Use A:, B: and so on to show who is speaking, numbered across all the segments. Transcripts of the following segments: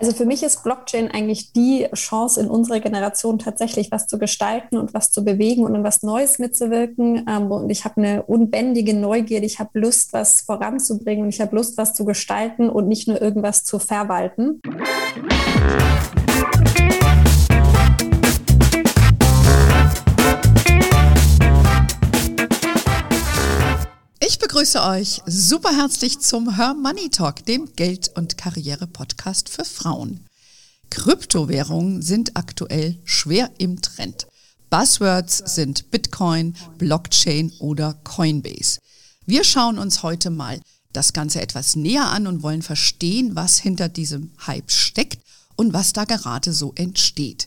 A: Also für mich ist Blockchain eigentlich die Chance in unserer Generation tatsächlich was zu gestalten und was zu bewegen und in was Neues mitzuwirken. Ähm, und ich habe eine unbändige Neugierde, ich habe Lust, was voranzubringen und ich habe Lust, was zu gestalten und nicht nur irgendwas zu verwalten.
B: Begrüße euch super herzlich zum Her Money Talk, dem Geld- und Karriere-Podcast für Frauen. Kryptowährungen sind aktuell schwer im Trend. Buzzwords sind Bitcoin, Blockchain oder Coinbase. Wir schauen uns heute mal das Ganze etwas näher an und wollen verstehen, was hinter diesem Hype steckt und was da gerade so entsteht.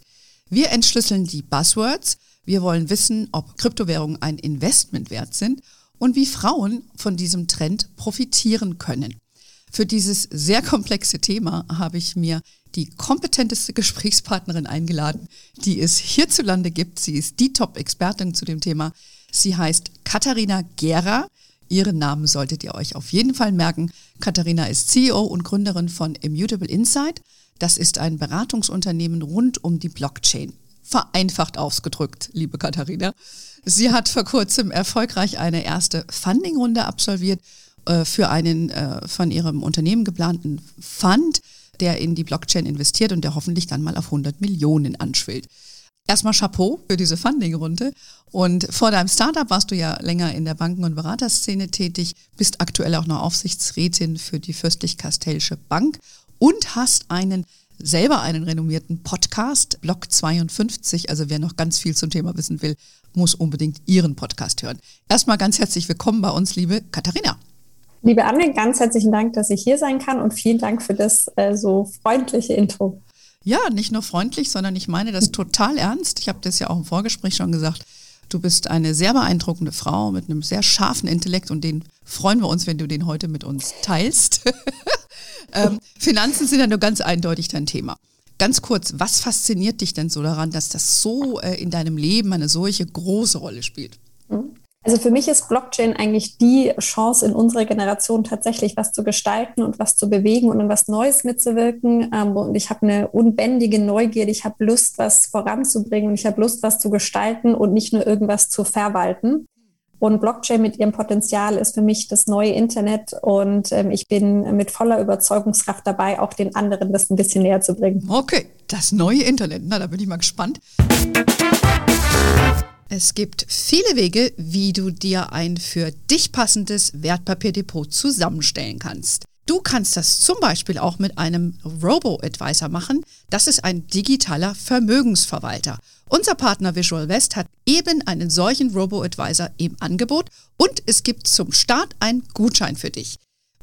B: Wir entschlüsseln die Buzzwords. Wir wollen wissen, ob Kryptowährungen ein Investment wert sind und wie Frauen von diesem Trend profitieren können. Für dieses sehr komplexe Thema habe ich mir die kompetenteste Gesprächspartnerin eingeladen, die es hierzulande gibt. Sie ist die Top-Expertin zu dem Thema. Sie heißt Katharina Gera. Ihren Namen solltet ihr euch auf jeden Fall merken. Katharina ist CEO und Gründerin von Immutable Insight. Das ist ein Beratungsunternehmen rund um die Blockchain. Vereinfacht ausgedrückt, liebe Katharina. Sie hat vor kurzem erfolgreich eine erste Funding-Runde absolviert äh, für einen äh, von ihrem Unternehmen geplanten Fund, der in die Blockchain investiert und der hoffentlich dann mal auf 100 Millionen anschwillt. Erstmal Chapeau für diese Funding-Runde. Und vor deinem Startup warst du ja länger in der Banken- und Beraterszene tätig, bist aktuell auch noch Aufsichtsrätin für die Fürstlich-Kastellsche Bank und hast einen selber einen renommierten Podcast, Blog 52. Also wer noch ganz viel zum Thema wissen will, muss unbedingt Ihren Podcast hören. Erstmal ganz herzlich willkommen bei uns, liebe Katharina.
A: Liebe Anne, ganz herzlichen Dank, dass ich hier sein kann und vielen Dank für das äh, so freundliche Intro.
B: Ja, nicht nur freundlich, sondern ich meine das total ernst. Ich habe das ja auch im Vorgespräch schon gesagt. Du bist eine sehr beeindruckende Frau mit einem sehr scharfen Intellekt und den freuen wir uns, wenn du den heute mit uns teilst. ähm, Finanzen sind ja nur ganz eindeutig dein Thema. Ganz kurz, was fasziniert dich denn so daran, dass das so äh, in deinem Leben eine solche große Rolle spielt?
A: Also für mich ist Blockchain eigentlich die Chance in unserer Generation tatsächlich was zu gestalten und was zu bewegen und in was Neues mitzuwirken. Ähm, und ich habe eine unbändige Neugierde, ich habe Lust, was voranzubringen und ich habe Lust, was zu gestalten und nicht nur irgendwas zu verwalten. Und Blockchain mit ihrem Potenzial ist für mich das neue Internet und ähm, ich bin mit voller Überzeugungskraft dabei, auch den anderen das ein bisschen näher zu bringen.
B: Okay, das neue Internet, na, da bin ich mal gespannt. Es gibt viele Wege, wie du dir ein für dich passendes Wertpapierdepot zusammenstellen kannst. Du kannst das zum Beispiel auch mit einem Robo-Advisor machen. Das ist ein digitaler Vermögensverwalter. Unser Partner Visual West hat eben einen solchen Robo-Advisor im Angebot und es gibt zum Start einen Gutschein für dich.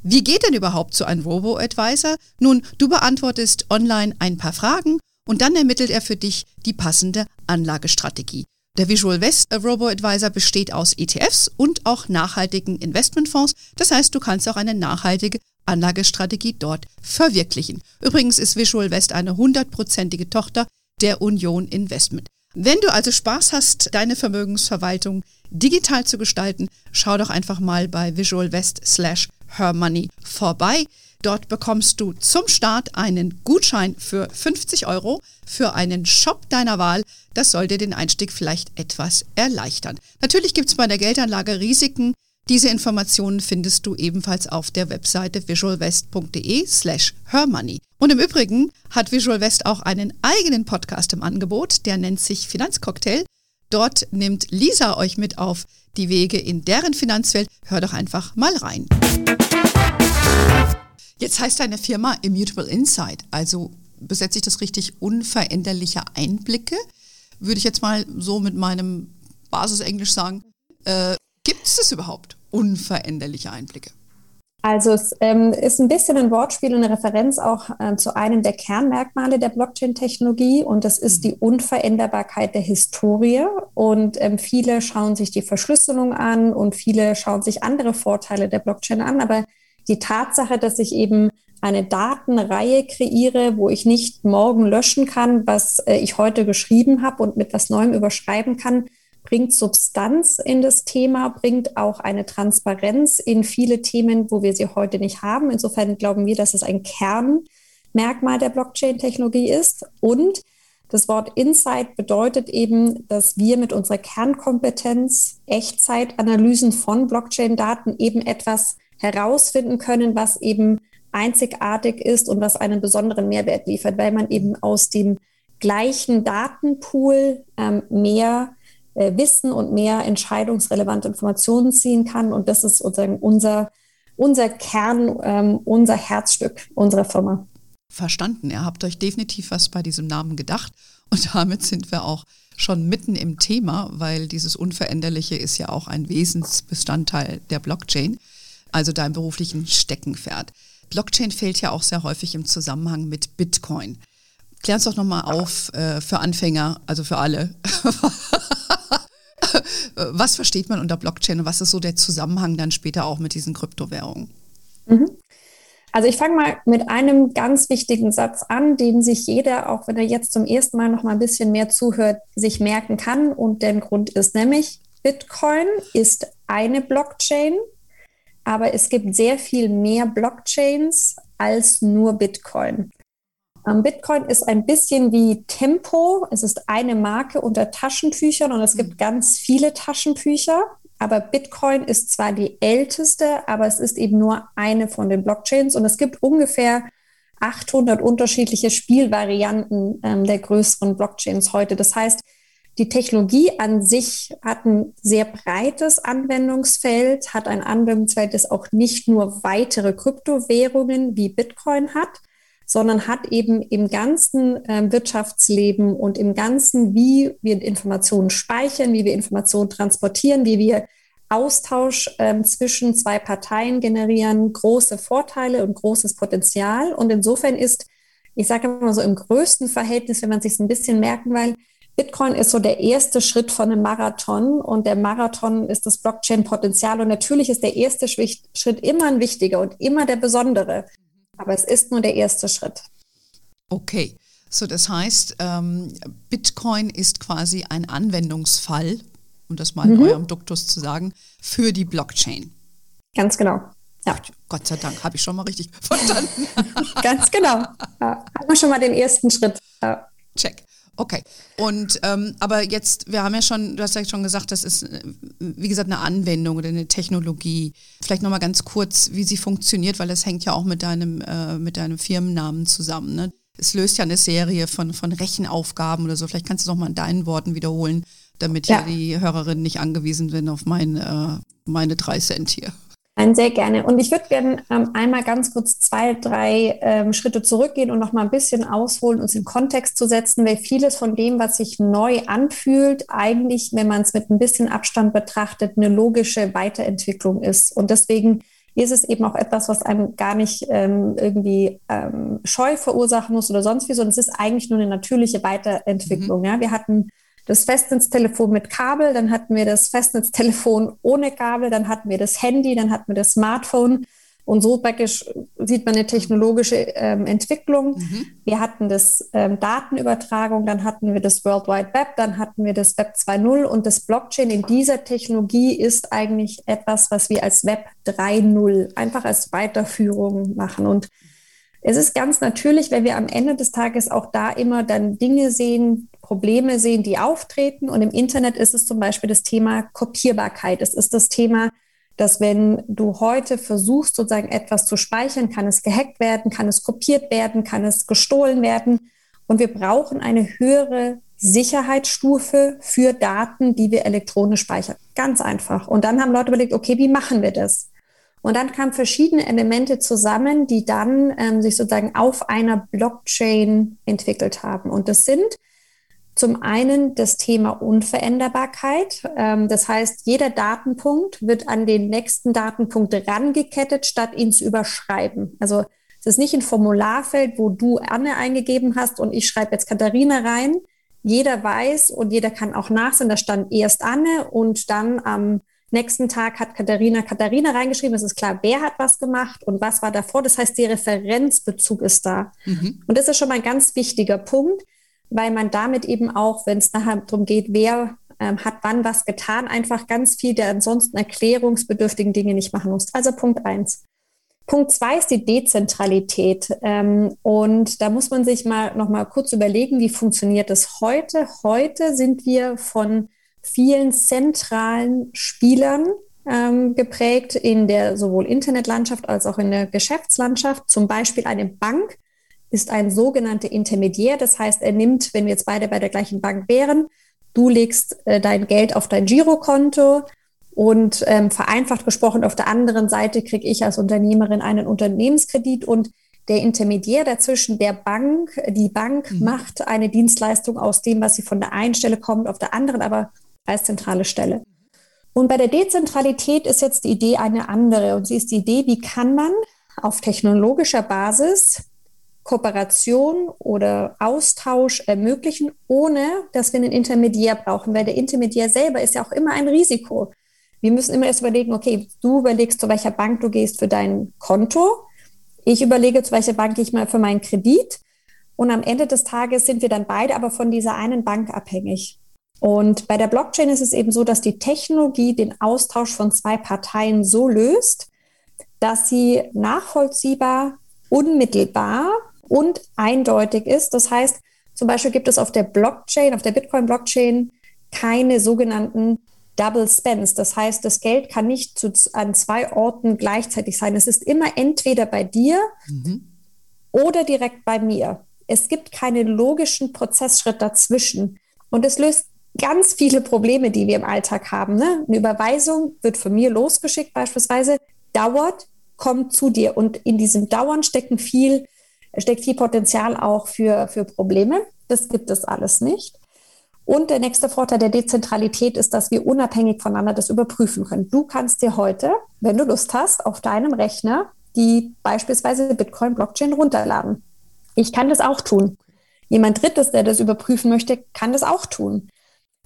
B: Wie geht denn überhaupt so ein Robo-Advisor? Nun, du beantwortest online ein paar Fragen und dann ermittelt er für dich die passende Anlagestrategie. Der Visual West Robo-Advisor besteht aus ETFs und auch nachhaltigen Investmentfonds. Das heißt, du kannst auch eine nachhaltige Anlagestrategie dort verwirklichen. Übrigens ist Visual West eine hundertprozentige Tochter der Union Investment. Wenn du also Spaß hast, deine Vermögensverwaltung digital zu gestalten, schau doch einfach mal bei Visual West slash Her Money vorbei. Dort bekommst du zum Start einen Gutschein für 50 Euro für einen Shop deiner Wahl. Das sollte den Einstieg vielleicht etwas erleichtern. Natürlich gibt es bei der Geldanlage Risiken. Diese Informationen findest du ebenfalls auf der Webseite visualwest.de slash hermoney. Und im Übrigen hat Visual West auch einen eigenen Podcast im Angebot, der nennt sich Finanzcocktail. Dort nimmt Lisa euch mit auf die Wege in deren Finanzwelt. Hör doch einfach mal rein. Jetzt heißt deine Firma Immutable Insight, also besetze ich das richtig unveränderliche Einblicke, würde ich jetzt mal so mit meinem Basisenglisch sagen. Äh, Gibt es das überhaupt? unveränderliche Einblicke?
A: Also es ähm, ist ein bisschen ein Wortspiel und eine Referenz auch äh, zu einem der Kernmerkmale der Blockchain-Technologie und das ist die Unveränderbarkeit der Historie. Und ähm, viele schauen sich die Verschlüsselung an und viele schauen sich andere Vorteile der Blockchain an. Aber die Tatsache, dass ich eben eine Datenreihe kreiere, wo ich nicht morgen löschen kann, was äh, ich heute geschrieben habe und mit was Neuem überschreiben kann, bringt Substanz in das Thema, bringt auch eine Transparenz in viele Themen, wo wir sie heute nicht haben. Insofern glauben wir, dass es ein Kern Merkmal der Blockchain-Technologie ist. Und das Wort Insight bedeutet eben, dass wir mit unserer Kernkompetenz Echtzeitanalysen von Blockchain-Daten eben etwas herausfinden können, was eben einzigartig ist und was einen besonderen Mehrwert liefert, weil man eben aus dem gleichen Datenpool ähm, mehr äh, Wissen und mehr entscheidungsrelevante Informationen ziehen kann. Und das ist sozusagen unser, unser Kern, ähm, unser Herzstück unserer Firma.
B: Verstanden. Ihr habt euch definitiv was bei diesem Namen gedacht. Und damit sind wir auch schon mitten im Thema, weil dieses Unveränderliche ist ja auch ein Wesensbestandteil der Blockchain, also deinem beruflichen Steckenpferd. Blockchain fällt ja auch sehr häufig im Zusammenhang mit Bitcoin. Klär uns doch nochmal auf äh, für Anfänger, also für alle. was versteht man unter Blockchain und was ist so der Zusammenhang dann später auch mit diesen Kryptowährungen?
A: Mhm. Also ich fange mal mit einem ganz wichtigen Satz an, den sich jeder, auch wenn er jetzt zum ersten Mal noch mal ein bisschen mehr zuhört, sich merken kann. Und der Grund ist nämlich, Bitcoin ist eine Blockchain, aber es gibt sehr viel mehr Blockchains als nur Bitcoin. Ähm, Bitcoin ist ein bisschen wie Tempo. Es ist eine Marke unter Taschentüchern und es gibt mhm. ganz viele Taschentücher. Aber Bitcoin ist zwar die älteste, aber es ist eben nur eine von den Blockchains und es gibt ungefähr 800 unterschiedliche Spielvarianten ähm, der größeren Blockchains heute. Das heißt, die Technologie an sich hat ein sehr breites Anwendungsfeld, hat ein Anwendungsfeld, das auch nicht nur weitere Kryptowährungen wie Bitcoin hat, sondern hat eben im ganzen äh, Wirtschaftsleben und im ganzen, wie wir Informationen speichern, wie wir Informationen transportieren, wie wir Austausch äh, zwischen zwei Parteien generieren, große Vorteile und großes Potenzial. Und insofern ist, ich sage immer so im größten Verhältnis, wenn man sich ein bisschen merken will, Bitcoin ist so der erste Schritt von einem Marathon und der Marathon ist das Blockchain-Potenzial. Und natürlich ist der erste Schritt immer ein wichtiger und immer der besondere. Aber es ist nur der erste Schritt.
B: Okay, so das heißt, ähm, Bitcoin ist quasi ein Anwendungsfall, um das mal mhm. in eurem Duktus zu sagen, für die Blockchain.
A: Ganz genau.
B: Ja. Gott sei Dank, habe ich schon mal richtig verstanden.
A: Ganz genau. Ja, haben wir schon mal den ersten Schritt.
B: Ja. Check. Okay. Und ähm, aber jetzt, wir haben ja schon, du hast ja schon gesagt, das ist, wie gesagt, eine Anwendung oder eine Technologie. Vielleicht nochmal ganz kurz, wie sie funktioniert, weil das hängt ja auch mit deinem, äh, mit deinem Firmennamen zusammen. Ne? Es löst ja eine Serie von, von Rechenaufgaben oder so. Vielleicht kannst du es nochmal in deinen Worten wiederholen, damit ja. hier die Hörerinnen nicht angewiesen sind auf mein, äh, meine drei Cent hier.
A: Nein, sehr gerne. Und ich würde gerne ähm, einmal ganz kurz zwei, drei ähm, Schritte zurückgehen und noch mal ein bisschen ausholen, uns in Kontext zu setzen, weil vieles von dem, was sich neu anfühlt, eigentlich, wenn man es mit ein bisschen Abstand betrachtet, eine logische Weiterentwicklung ist. Und deswegen ist es eben auch etwas, was einem gar nicht ähm, irgendwie ähm, Scheu verursachen muss oder sonst wie, sondern es ist eigentlich nur eine natürliche Weiterentwicklung. Mhm. Ja? Wir hatten das Festnetztelefon mit Kabel, dann hatten wir das Festnetztelefon ohne Kabel, dann hatten wir das Handy, dann hatten wir das Smartphone. Und so sieht man eine technologische ähm, Entwicklung. Mhm. Wir hatten das ähm, Datenübertragung, dann hatten wir das World Wide Web, dann hatten wir das Web 2.0 und das Blockchain in dieser Technologie ist eigentlich etwas, was wir als Web 3.0 einfach als Weiterführung machen. Und es ist ganz natürlich, wenn wir am Ende des Tages auch da immer dann Dinge sehen, Probleme sehen, die auftreten. Und im Internet ist es zum Beispiel das Thema Kopierbarkeit. Es ist das Thema, dass wenn du heute versuchst, sozusagen etwas zu speichern, kann es gehackt werden, kann es kopiert werden, kann es gestohlen werden. Und wir brauchen eine höhere Sicherheitsstufe für Daten, die wir elektronisch speichern. Ganz einfach. Und dann haben Leute überlegt, okay, wie machen wir das? Und dann kamen verschiedene Elemente zusammen, die dann ähm, sich sozusagen auf einer Blockchain entwickelt haben. Und das sind zum einen das Thema Unveränderbarkeit. Ähm, das heißt, jeder Datenpunkt wird an den nächsten Datenpunkt rangekettet, statt ihn zu überschreiben. Also es ist nicht ein Formularfeld, wo du Anne eingegeben hast und ich schreibe jetzt Katharina rein. Jeder weiß und jeder kann auch nachsehen, da stand erst Anne und dann am Nächsten Tag hat Katharina Katharina reingeschrieben. Es ist klar, wer hat was gemacht und was war davor. Das heißt, der Referenzbezug ist da. Mhm. Und das ist schon mal ein ganz wichtiger Punkt, weil man damit eben auch, wenn es nachher darum geht, wer ähm, hat wann was getan, einfach ganz viel der ansonsten erklärungsbedürftigen Dinge nicht machen muss. Also Punkt eins. Punkt zwei ist die Dezentralität. Ähm, und da muss man sich mal noch mal kurz überlegen, wie funktioniert das heute? Heute sind wir von vielen zentralen Spielern ähm, geprägt in der sowohl Internetlandschaft als auch in der Geschäftslandschaft. Zum Beispiel eine Bank ist ein sogenannter Intermediär. Das heißt, er nimmt, wenn wir jetzt beide bei der gleichen Bank wären, du legst äh, dein Geld auf dein Girokonto, und ähm, vereinfacht gesprochen, auf der anderen Seite kriege ich als Unternehmerin einen Unternehmenskredit und der Intermediär dazwischen, der Bank, die Bank mhm. macht eine Dienstleistung aus dem, was sie von der einen Stelle kommt, auf der anderen aber als zentrale Stelle. Und bei der Dezentralität ist jetzt die Idee eine andere. Und sie ist die Idee, wie kann man auf technologischer Basis Kooperation oder Austausch ermöglichen, ohne dass wir einen Intermediär brauchen, weil der Intermediär selber ist ja auch immer ein Risiko. Wir müssen immer erst überlegen, okay, du überlegst, zu welcher Bank du gehst für dein Konto. Ich überlege, zu welcher Bank ich mal für meinen Kredit. Und am Ende des Tages sind wir dann beide aber von dieser einen Bank abhängig. Und bei der Blockchain ist es eben so, dass die Technologie den Austausch von zwei Parteien so löst, dass sie nachvollziehbar, unmittelbar und eindeutig ist. Das heißt, zum Beispiel gibt es auf der Blockchain, auf der Bitcoin-Blockchain keine sogenannten Double Spends. Das heißt, das Geld kann nicht zu, an zwei Orten gleichzeitig sein. Es ist immer entweder bei dir mhm. oder direkt bei mir. Es gibt keinen logischen Prozessschritt dazwischen. Und es löst ganz viele Probleme, die wir im Alltag haben. Ne? Eine Überweisung wird von mir losgeschickt beispielsweise, dauert, kommt zu dir. Und in diesem Dauern stecken viel, steckt viel Potenzial auch für, für Probleme. Das gibt es alles nicht. Und der nächste Vorteil der Dezentralität ist, dass wir unabhängig voneinander das überprüfen können. Du kannst dir heute, wenn du Lust hast, auf deinem Rechner die beispielsweise Bitcoin-Blockchain runterladen. Ich kann das auch tun. Jemand Drittes, der das überprüfen möchte, kann das auch tun.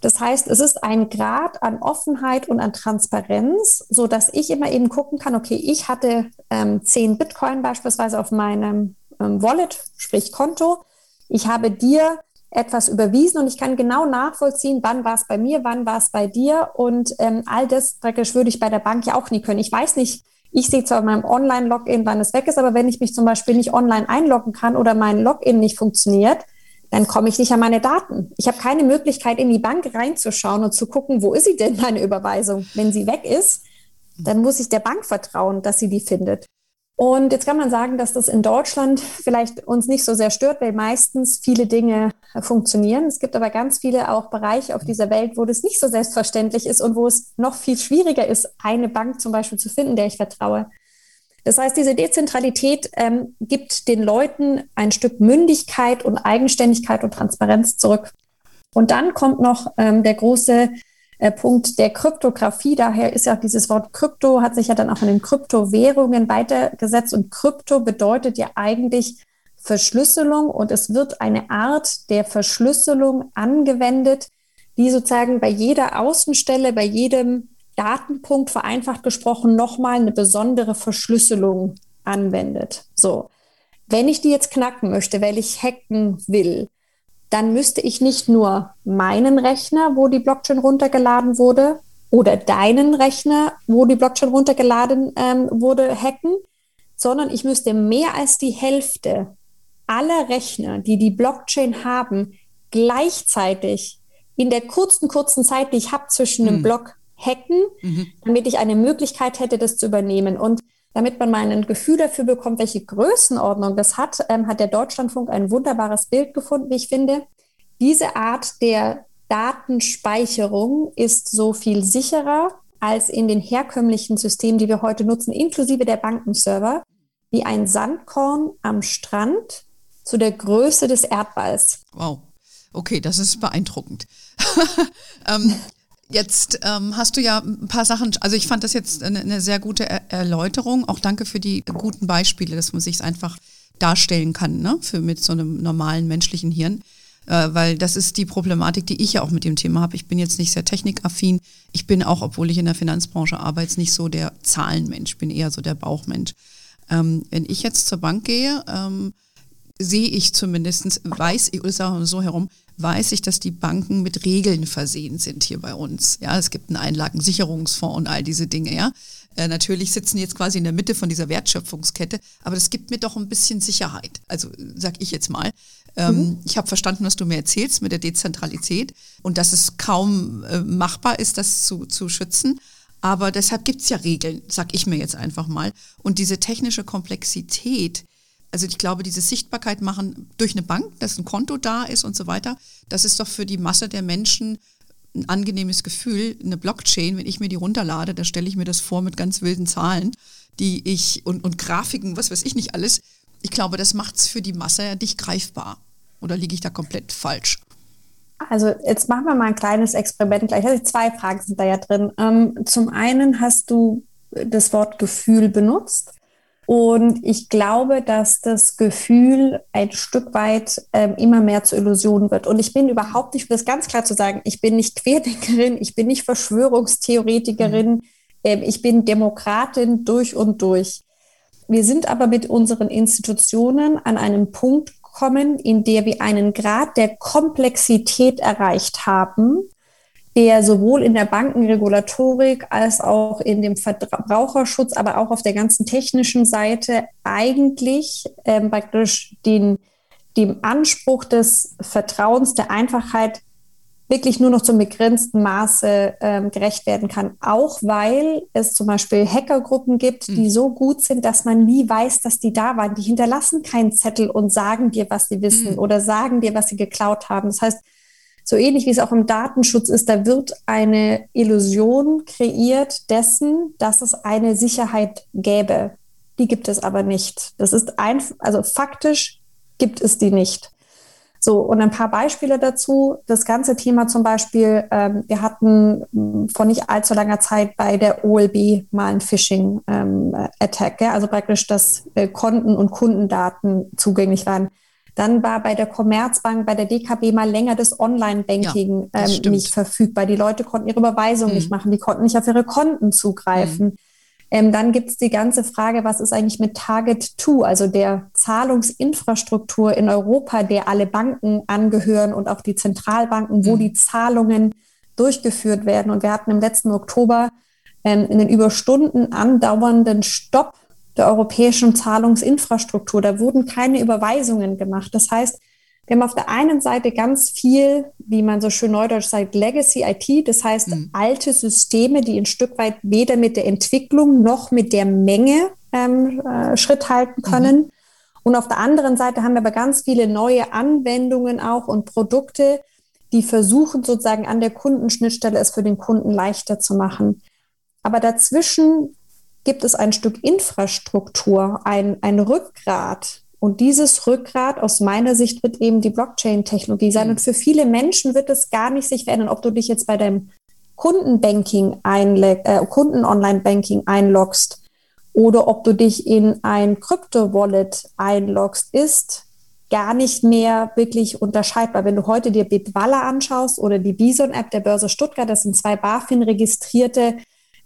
A: Das heißt, es ist ein Grad an Offenheit und an Transparenz, so dass ich immer eben gucken kann, okay, ich hatte ähm, 10 Bitcoin beispielsweise auf meinem ähm, Wallet, sprich Konto. Ich habe dir etwas überwiesen und ich kann genau nachvollziehen, wann war es bei mir, wann war es bei dir und ähm, all das praktisch würde ich bei der Bank ja auch nie können. Ich weiß nicht, ich sehe zwar in meinem Online-Login, wann es weg ist, aber wenn ich mich zum Beispiel nicht online einloggen kann oder mein Login nicht funktioniert, dann komme ich nicht an meine Daten. Ich habe keine Möglichkeit, in die Bank reinzuschauen und zu gucken, wo ist sie denn, meine Überweisung? Wenn sie weg ist, dann muss ich der Bank vertrauen, dass sie die findet. Und jetzt kann man sagen, dass das in Deutschland vielleicht uns nicht so sehr stört, weil meistens viele Dinge funktionieren. Es gibt aber ganz viele auch Bereiche auf dieser Welt, wo das nicht so selbstverständlich ist und wo es noch viel schwieriger ist, eine Bank zum Beispiel zu finden, der ich vertraue. Das heißt, diese Dezentralität ähm, gibt den Leuten ein Stück Mündigkeit und Eigenständigkeit und Transparenz zurück. Und dann kommt noch ähm, der große äh, Punkt der Kryptographie. Daher ist ja dieses Wort Krypto, hat sich ja dann auch in den Kryptowährungen weitergesetzt. Und Krypto bedeutet ja eigentlich Verschlüsselung und es wird eine Art der Verschlüsselung angewendet, die sozusagen bei jeder Außenstelle, bei jedem Datenpunkt vereinfacht gesprochen nochmal eine besondere Verschlüsselung anwendet. So. Wenn ich die jetzt knacken möchte, weil ich hacken will, dann müsste ich nicht nur meinen Rechner, wo die Blockchain runtergeladen wurde, oder deinen Rechner, wo die Blockchain runtergeladen ähm, wurde, hacken, sondern ich müsste mehr als die Hälfte aller Rechner, die die Blockchain haben, gleichzeitig in der kurzen, kurzen Zeit, die ich habe zwischen dem mhm. Block, hacken, mhm. damit ich eine Möglichkeit hätte, das zu übernehmen. Und damit man mal ein Gefühl dafür bekommt, welche Größenordnung das hat, ähm, hat der Deutschlandfunk ein wunderbares Bild gefunden, wie ich finde. Diese Art der Datenspeicherung ist so viel sicherer als in den herkömmlichen Systemen, die wir heute nutzen, inklusive der Bankenserver, wie ein Sandkorn am Strand zu der Größe des Erdballs.
B: Wow. Okay, das ist beeindruckend. ähm, Jetzt ähm, hast du ja ein paar Sachen, also ich fand das jetzt eine, eine sehr gute er Erläuterung. Auch danke für die guten Beispiele, dass man sich es einfach darstellen kann, ne? Für mit so einem normalen menschlichen Hirn. Äh, weil das ist die Problematik, die ich ja auch mit dem Thema habe. Ich bin jetzt nicht sehr technikaffin. Ich bin auch, obwohl ich in der Finanzbranche arbeite, nicht so der Zahlenmensch, bin eher so der Bauchmensch. Ähm, wenn ich jetzt zur Bank gehe, ähm, sehe ich zumindestens, weiß ich, oder so herum, weiß ich, dass die Banken mit Regeln versehen sind hier bei uns. Ja, es gibt einen Einlagensicherungsfonds und all diese Dinge, ja. Äh, natürlich sitzen jetzt quasi in der Mitte von dieser Wertschöpfungskette, aber das gibt mir doch ein bisschen Sicherheit. Also sag ich jetzt mal. Ähm, mhm. Ich habe verstanden, was du mir erzählst mit der Dezentralität und dass es kaum äh, machbar ist, das zu, zu schützen. Aber deshalb gibt es ja Regeln, sag ich mir jetzt einfach mal. Und diese technische Komplexität, also ich glaube, diese Sichtbarkeit machen durch eine Bank, dass ein Konto da ist und so weiter, das ist doch für die Masse der Menschen ein angenehmes Gefühl. Eine Blockchain, wenn ich mir die runterlade, da stelle ich mir das vor mit ganz wilden Zahlen, die ich und, und Grafiken, was weiß ich nicht alles. Ich glaube, das macht es für die Masse ja nicht greifbar. Oder liege ich da komplett falsch?
A: Also jetzt machen wir mal ein kleines Experiment gleich. Also zwei Fragen sind da ja drin. Ähm, zum einen hast du das Wort Gefühl benutzt. Und ich glaube, dass das Gefühl ein Stück weit ähm, immer mehr zur Illusion wird. Und ich bin überhaupt nicht, um das ganz klar zu sagen, ich bin nicht Querdenkerin, ich bin nicht Verschwörungstheoretikerin, mhm. ähm, ich bin Demokratin durch und durch. Wir sind aber mit unseren Institutionen an einem Punkt gekommen, in der wir einen Grad der Komplexität erreicht haben, der sowohl in der Bankenregulatorik als auch in dem Verbraucherschutz, aber auch auf der ganzen technischen Seite eigentlich ähm, praktisch den, dem Anspruch des Vertrauens, der Einfachheit wirklich nur noch zum begrenzten Maße ähm, gerecht werden kann. Auch weil es zum Beispiel Hackergruppen gibt, die mhm. so gut sind, dass man nie weiß, dass die da waren. Die hinterlassen keinen Zettel und sagen dir, was sie wissen mhm. oder sagen dir, was sie geklaut haben. Das heißt, so ähnlich wie es auch im Datenschutz ist, da wird eine Illusion kreiert dessen, dass es eine Sicherheit gäbe. Die gibt es aber nicht. Das ist einfach, also faktisch gibt es die nicht. So, und ein paar Beispiele dazu. Das ganze Thema zum Beispiel, ähm, wir hatten hm, vor nicht allzu langer Zeit bei der OLB mal ein Phishing-Attack, ähm, also praktisch, dass äh, Konten und Kundendaten zugänglich waren. Dann war bei der Commerzbank, bei der DKB mal länger das Online-Banking ja, ähm, nicht verfügbar. Die Leute konnten ihre Überweisung mhm. nicht machen, die konnten nicht auf ihre Konten zugreifen. Mhm. Ähm, dann gibt es die ganze Frage, was ist eigentlich mit Target 2, also der Zahlungsinfrastruktur in Europa, der alle Banken angehören und auch die Zentralbanken, wo mhm. die Zahlungen durchgeführt werden. Und wir hatten im letzten Oktober ähm, einen über Stunden andauernden Stopp der europäischen Zahlungsinfrastruktur. Da wurden keine Überweisungen gemacht. Das heißt, wir haben auf der einen Seite ganz viel, wie man so schön neudeutsch sagt, Legacy IT, das heißt mhm. alte Systeme, die ein Stück weit weder mit der Entwicklung noch mit der Menge ähm, äh, Schritt halten mhm. können. Mhm. Und auf der anderen Seite haben wir aber ganz viele neue Anwendungen auch und Produkte, die versuchen sozusagen an der Kundenschnittstelle es für den Kunden leichter zu machen. Aber dazwischen gibt es ein Stück Infrastruktur, ein, ein Rückgrat. Und dieses Rückgrat aus meiner Sicht wird eben die Blockchain-Technologie sein. Und für viele Menschen wird es gar nicht sich verändern, ob du dich jetzt bei deinem Kundenbanking äh, Kunden-Online-Banking einloggst oder ob du dich in ein Krypto-Wallet einloggst, ist gar nicht mehr wirklich unterscheidbar. Wenn du heute dir Bitwalla anschaust oder die Bison-App der Börse Stuttgart, das sind zwei BaFin-registrierte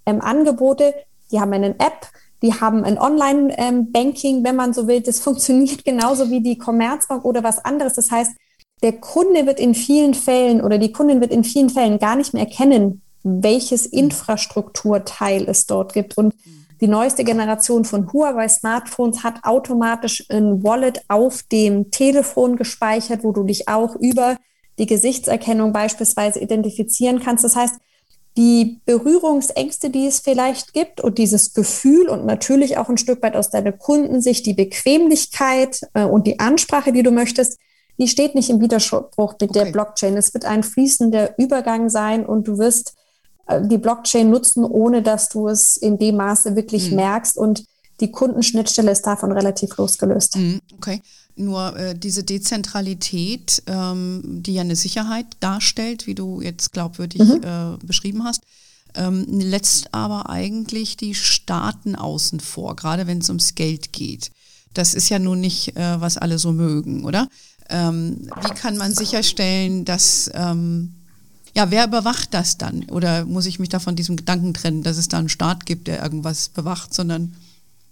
A: ähm, Angebote, die haben eine App, die haben ein Online-Banking, wenn man so will. Das funktioniert genauso wie die Commerzbank oder was anderes. Das heißt, der Kunde wird in vielen Fällen oder die Kundin wird in vielen Fällen gar nicht mehr erkennen, welches Infrastrukturteil es dort gibt. Und die neueste Generation von Huawei Smartphones hat automatisch ein Wallet auf dem Telefon gespeichert, wo du dich auch über die Gesichtserkennung beispielsweise identifizieren kannst. Das heißt, die Berührungsängste, die es vielleicht gibt und dieses Gefühl und natürlich auch ein Stück weit aus deiner Kundensicht die Bequemlichkeit äh, und die Ansprache, die du möchtest, die steht nicht im Widerspruch mit okay. der Blockchain. Es wird ein fließender Übergang sein und du wirst äh, die Blockchain nutzen, ohne dass du es in dem Maße wirklich mhm. merkst und die Kundenschnittstelle ist davon relativ losgelöst.
B: Mhm, okay. Nur äh, diese Dezentralität, ähm, die ja eine Sicherheit darstellt, wie du jetzt glaubwürdig mhm. äh, beschrieben hast, ähm, lässt aber eigentlich die Staaten außen vor, gerade wenn es ums Geld geht. Das ist ja nun nicht, äh, was alle so mögen, oder? Ähm, wie kann man sicherstellen, dass, ähm, ja, wer überwacht das dann? Oder muss ich mich da von diesem Gedanken trennen, dass es da einen Staat gibt, der irgendwas bewacht, sondern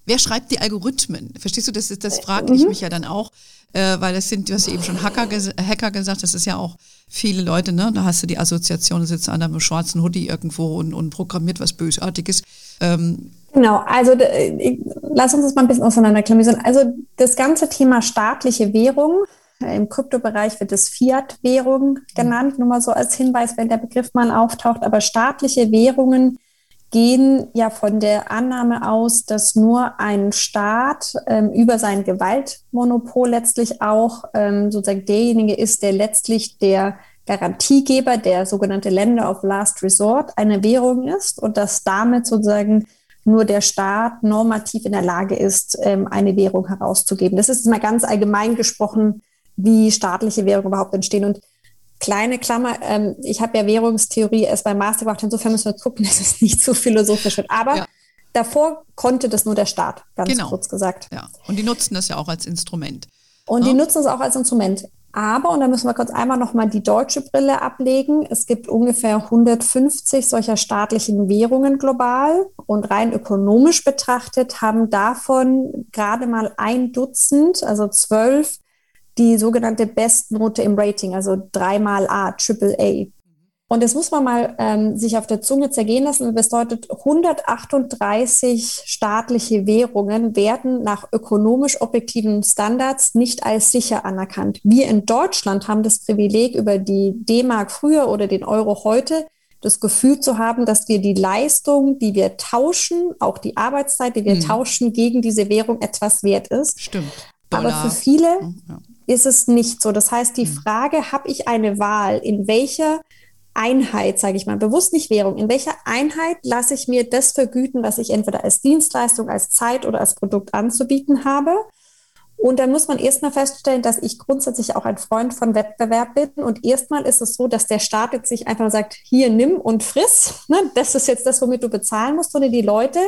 B: Wer schreibt die Algorithmen? Verstehst du, das, das frage ich mhm. mich ja dann auch, äh, weil das sind, du hast eben schon Hacker, Hacker gesagt, das ist ja auch viele Leute, ne? Da hast du die Assoziation, da sitzt einer mit einem schwarzen Hoodie irgendwo und, und programmiert was Bösartiges. Ähm,
A: Genau, also ich, lass uns das mal ein bisschen auseinanderklamüsern. Also das ganze Thema staatliche Währung, im Kryptobereich wird es Fiat-Währung genannt, nur mal so als Hinweis, wenn der Begriff mal auftaucht. Aber staatliche Währungen gehen ja von der Annahme aus, dass nur ein Staat ähm, über sein Gewaltmonopol letztlich auch ähm, sozusagen derjenige ist, der letztlich der Garantiegeber, der sogenannte Länder of Last Resort, eine Währung ist und dass damit sozusagen nur der Staat normativ in der Lage ist, ähm, eine Währung herauszugeben. Das ist mal ganz allgemein gesprochen, wie staatliche Währungen überhaupt entstehen. Und kleine Klammer, ähm, ich habe ja Währungstheorie erst beim Master gemacht, insofern müssen wir gucken, dass es nicht zu philosophisch wird. Aber ja. davor konnte das nur der Staat, ganz genau. kurz gesagt.
B: Ja, und die nutzen das ja auch als Instrument.
A: Und ja. die nutzen es auch als Instrument. Aber, und da müssen wir kurz einmal nochmal die deutsche Brille ablegen, es gibt ungefähr 150 solcher staatlichen Währungen global und rein ökonomisch betrachtet haben davon gerade mal ein Dutzend, also zwölf, die sogenannte Bestnote im Rating, also dreimal A, Triple A. Und das muss man mal ähm, sich auf der Zunge zergehen lassen. Das bedeutet, 138 staatliche Währungen werden nach ökonomisch objektiven Standards nicht als sicher anerkannt. Wir in Deutschland haben das Privileg, über die D-Mark früher oder den Euro heute das Gefühl zu haben, dass wir die Leistung, die wir tauschen, auch die Arbeitszeit, die wir mhm. tauschen, gegen diese Währung etwas wert ist.
B: Stimmt.
A: Dollar. Aber für viele ja. Ist es nicht so. Das heißt, die mhm. Frage, habe ich eine Wahl, in welcher Einheit, sage ich mal, bewusst nicht Währung, in welcher Einheit lasse ich mir das vergüten, was ich entweder als Dienstleistung, als Zeit oder als Produkt anzubieten habe? Und dann muss man erstmal feststellen, dass ich grundsätzlich auch ein Freund von Wettbewerb bin. Und erstmal ist es so, dass der Staat jetzt sich einfach sagt, hier nimm und friss. Ne? Das ist jetzt das, womit du bezahlen musst, sondern die Leute